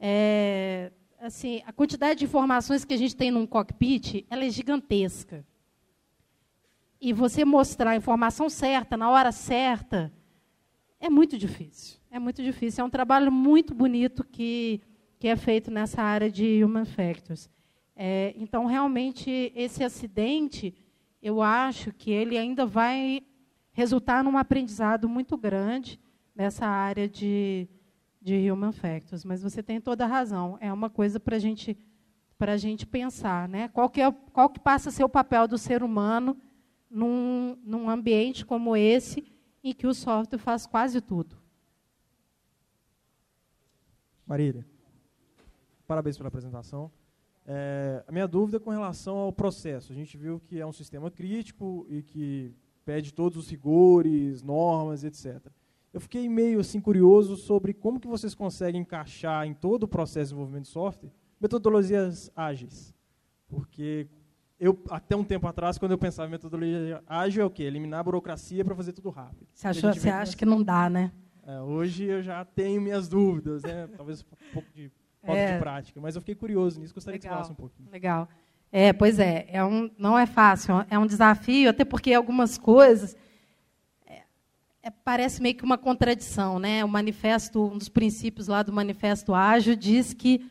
É, assim, a quantidade de informações que a gente tem num cockpit, ela é gigantesca. E você mostrar a informação certa, na hora certa, é muito difícil. É muito difícil. É um trabalho muito bonito que, que é feito nessa área de Human Factors. É, então, realmente, esse acidente, eu acho que ele ainda vai resultar num aprendizado muito grande nessa área de, de human factors. Mas você tem toda a razão. É uma coisa para gente, a gente pensar. Né? Qual, que é, qual que passa a ser o papel do ser humano num, num ambiente como esse, em que o software faz quase tudo? Marília, parabéns pela apresentação. É, a minha dúvida é com relação ao processo. A gente viu que é um sistema crítico e que pede todos os rigores, normas, etc eu fiquei meio assim curioso sobre como que vocês conseguem encaixar em todo o processo de desenvolvimento de software metodologias ágeis. Porque eu, até um tempo atrás, quando eu pensava em metodologia ágil, é o quê? Eliminar a burocracia para fazer tudo rápido. Você, achou, você acha que não dá, né? É, hoje eu já tenho minhas dúvidas, né? talvez um pouco de falta é. de prática, mas eu fiquei curioso nisso, gostaria Legal. que você falasse um pouquinho. Legal. É, pois é, é um, não é fácil, é um desafio, até porque algumas coisas é, parece meio que uma contradição, né? O manifesto, um dos princípios lá do manifesto ágil diz que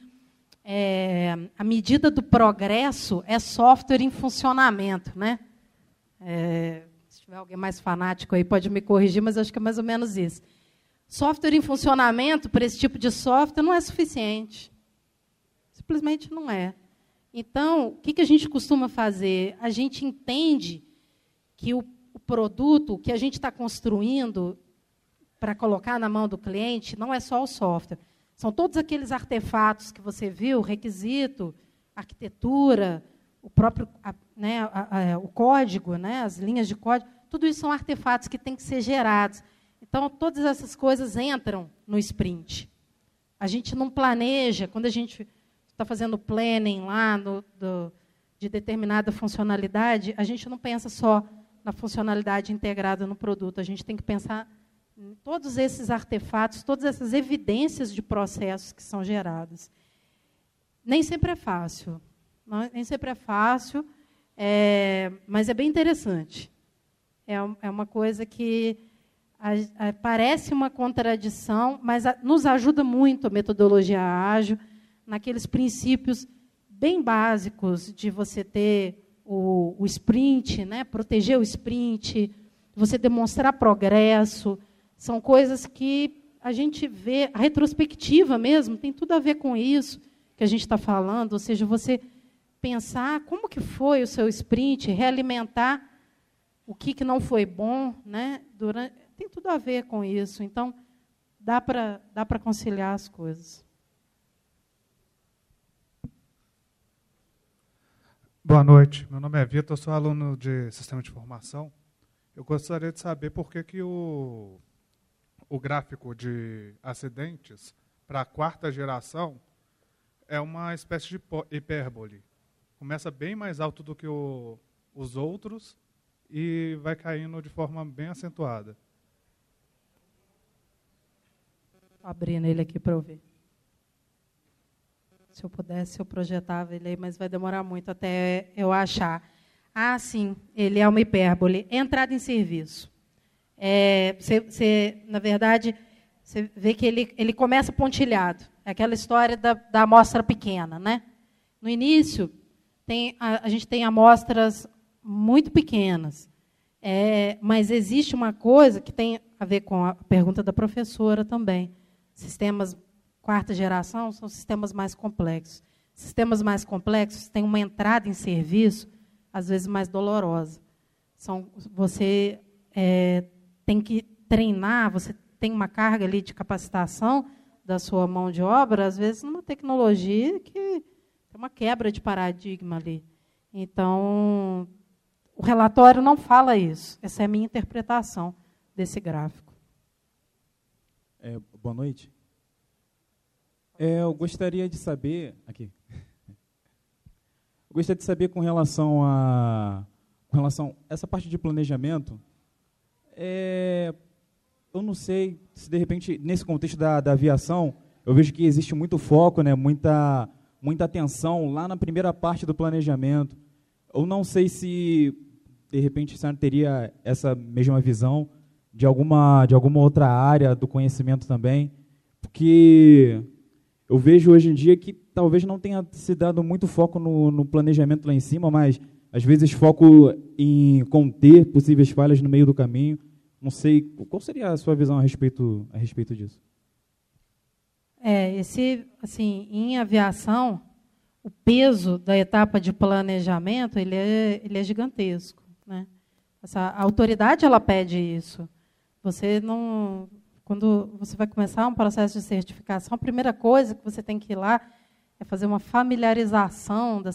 é, a medida do progresso é software em funcionamento, né? É, se tiver alguém mais fanático aí pode me corrigir, mas acho que é mais ou menos isso. Software em funcionamento para esse tipo de software não é suficiente. Simplesmente não é. Então, o que, a gente costuma fazer? A gente entende que o produto que a gente está construindo para colocar na mão do cliente não é só o software. São todos aqueles artefatos que você viu, requisito, arquitetura, o próprio a, né, a, a, o código, né, as linhas de código, tudo isso são artefatos que têm que ser gerados. Então, todas essas coisas entram no sprint. A gente não planeja, quando a gente está fazendo planning lá no, do, de determinada funcionalidade, a gente não pensa só na funcionalidade integrada no produto. A gente tem que pensar em todos esses artefatos, todas essas evidências de processos que são gerados. Nem sempre é fácil. Não, nem sempre é fácil, é, mas é bem interessante. É, é uma coisa que parece uma contradição, mas nos ajuda muito a metodologia ágil, naqueles princípios bem básicos de você ter o, o sprint, né? proteger o sprint, você demonstrar progresso, são coisas que a gente vê, a retrospectiva mesmo, tem tudo a ver com isso, que a gente está falando, ou seja, você pensar como que foi o seu sprint, realimentar o que, que não foi bom, né? Durante, tem tudo a ver com isso. Então, dá para dá para conciliar as coisas. Boa noite. Meu nome é Vitor, sou aluno de Sistema de Informação. Eu gostaria de saber por que, que o, o gráfico de acidentes para a quarta geração é uma espécie de hipérbole. Começa bem mais alto do que o, os outros e vai caindo de forma bem acentuada. Abrindo ele aqui para eu ver. Se eu pudesse, eu projetava ele aí, mas vai demorar muito até eu achar. Ah, sim, ele é uma hipérbole. Entrada em serviço. É, você, na verdade, você vê que ele, ele começa pontilhado. É aquela história da, da amostra pequena. Né? No início, tem, a, a gente tem amostras muito pequenas. É, mas existe uma coisa que tem a ver com a pergunta da professora também. Sistemas quarta geração são sistemas mais complexos. Sistemas mais complexos têm uma entrada em serviço, às vezes, mais dolorosa. São, você é, tem que treinar, você tem uma carga ali de capacitação da sua mão de obra, às vezes, numa tecnologia que tem uma quebra de paradigma ali. Então, o relatório não fala isso. Essa é a minha interpretação desse gráfico. É, boa noite. É, eu gostaria de saber aqui. Eu gostaria de saber com relação a com relação a essa parte de planejamento. É, eu não sei se de repente nesse contexto da, da aviação eu vejo que existe muito foco, né, muita muita atenção lá na primeira parte do planejamento. Eu não sei se de repente a senhora teria essa mesma visão de alguma, de alguma outra área do conhecimento também, porque eu vejo hoje em dia que talvez não tenha se dado muito foco no, no planejamento lá em cima, mas às vezes foco em conter possíveis falhas no meio do caminho. Não sei, qual seria a sua visão a respeito, a respeito disso? É, esse, assim, em aviação, o peso da etapa de planejamento ele é, ele é gigantesco, né? Essa a autoridade ela pede isso. Você não, quando você vai começar um processo de certificação, a primeira coisa que você tem que ir lá é fazer uma familiarização da,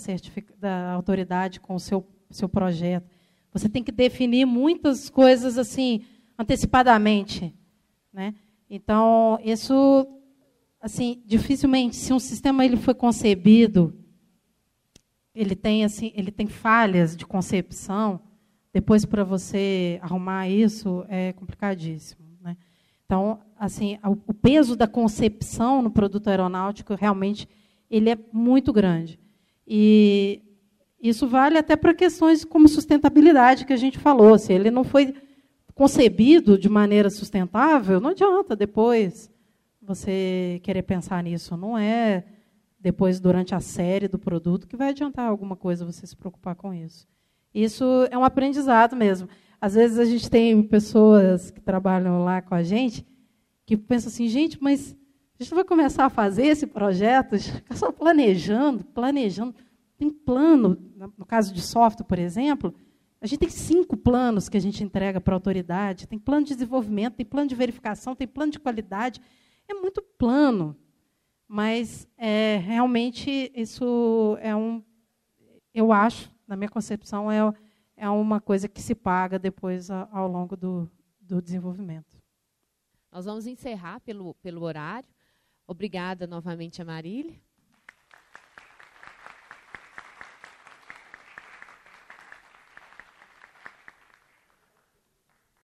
da autoridade com o seu, seu projeto. Você tem que definir muitas coisas assim antecipadamente, né? Então isso, assim, dificilmente, se um sistema ele foi concebido, ele tem assim, ele tem falhas de concepção depois, para você arrumar isso, é complicadíssimo. Né? Então, assim, o peso da concepção no produto aeronáutico realmente ele é muito grande. E isso vale até para questões como sustentabilidade que a gente falou. Se ele não foi concebido de maneira sustentável, não adianta depois você querer pensar nisso. Não é depois, durante a série do produto, que vai adiantar alguma coisa você se preocupar com isso. Isso é um aprendizado mesmo. Às vezes a gente tem pessoas que trabalham lá com a gente que pensam assim, gente, mas a gente vai começar a fazer esse projeto, ficar só planejando, planejando. Tem plano, no caso de software, por exemplo, a gente tem cinco planos que a gente entrega para a autoridade. Tem plano de desenvolvimento, tem plano de verificação, tem plano de qualidade. É muito plano. Mas é, realmente isso é um, eu acho, na minha concepção, é, é uma coisa que se paga depois ao longo do, do desenvolvimento. Nós vamos encerrar pelo, pelo horário. Obrigada novamente a Marília.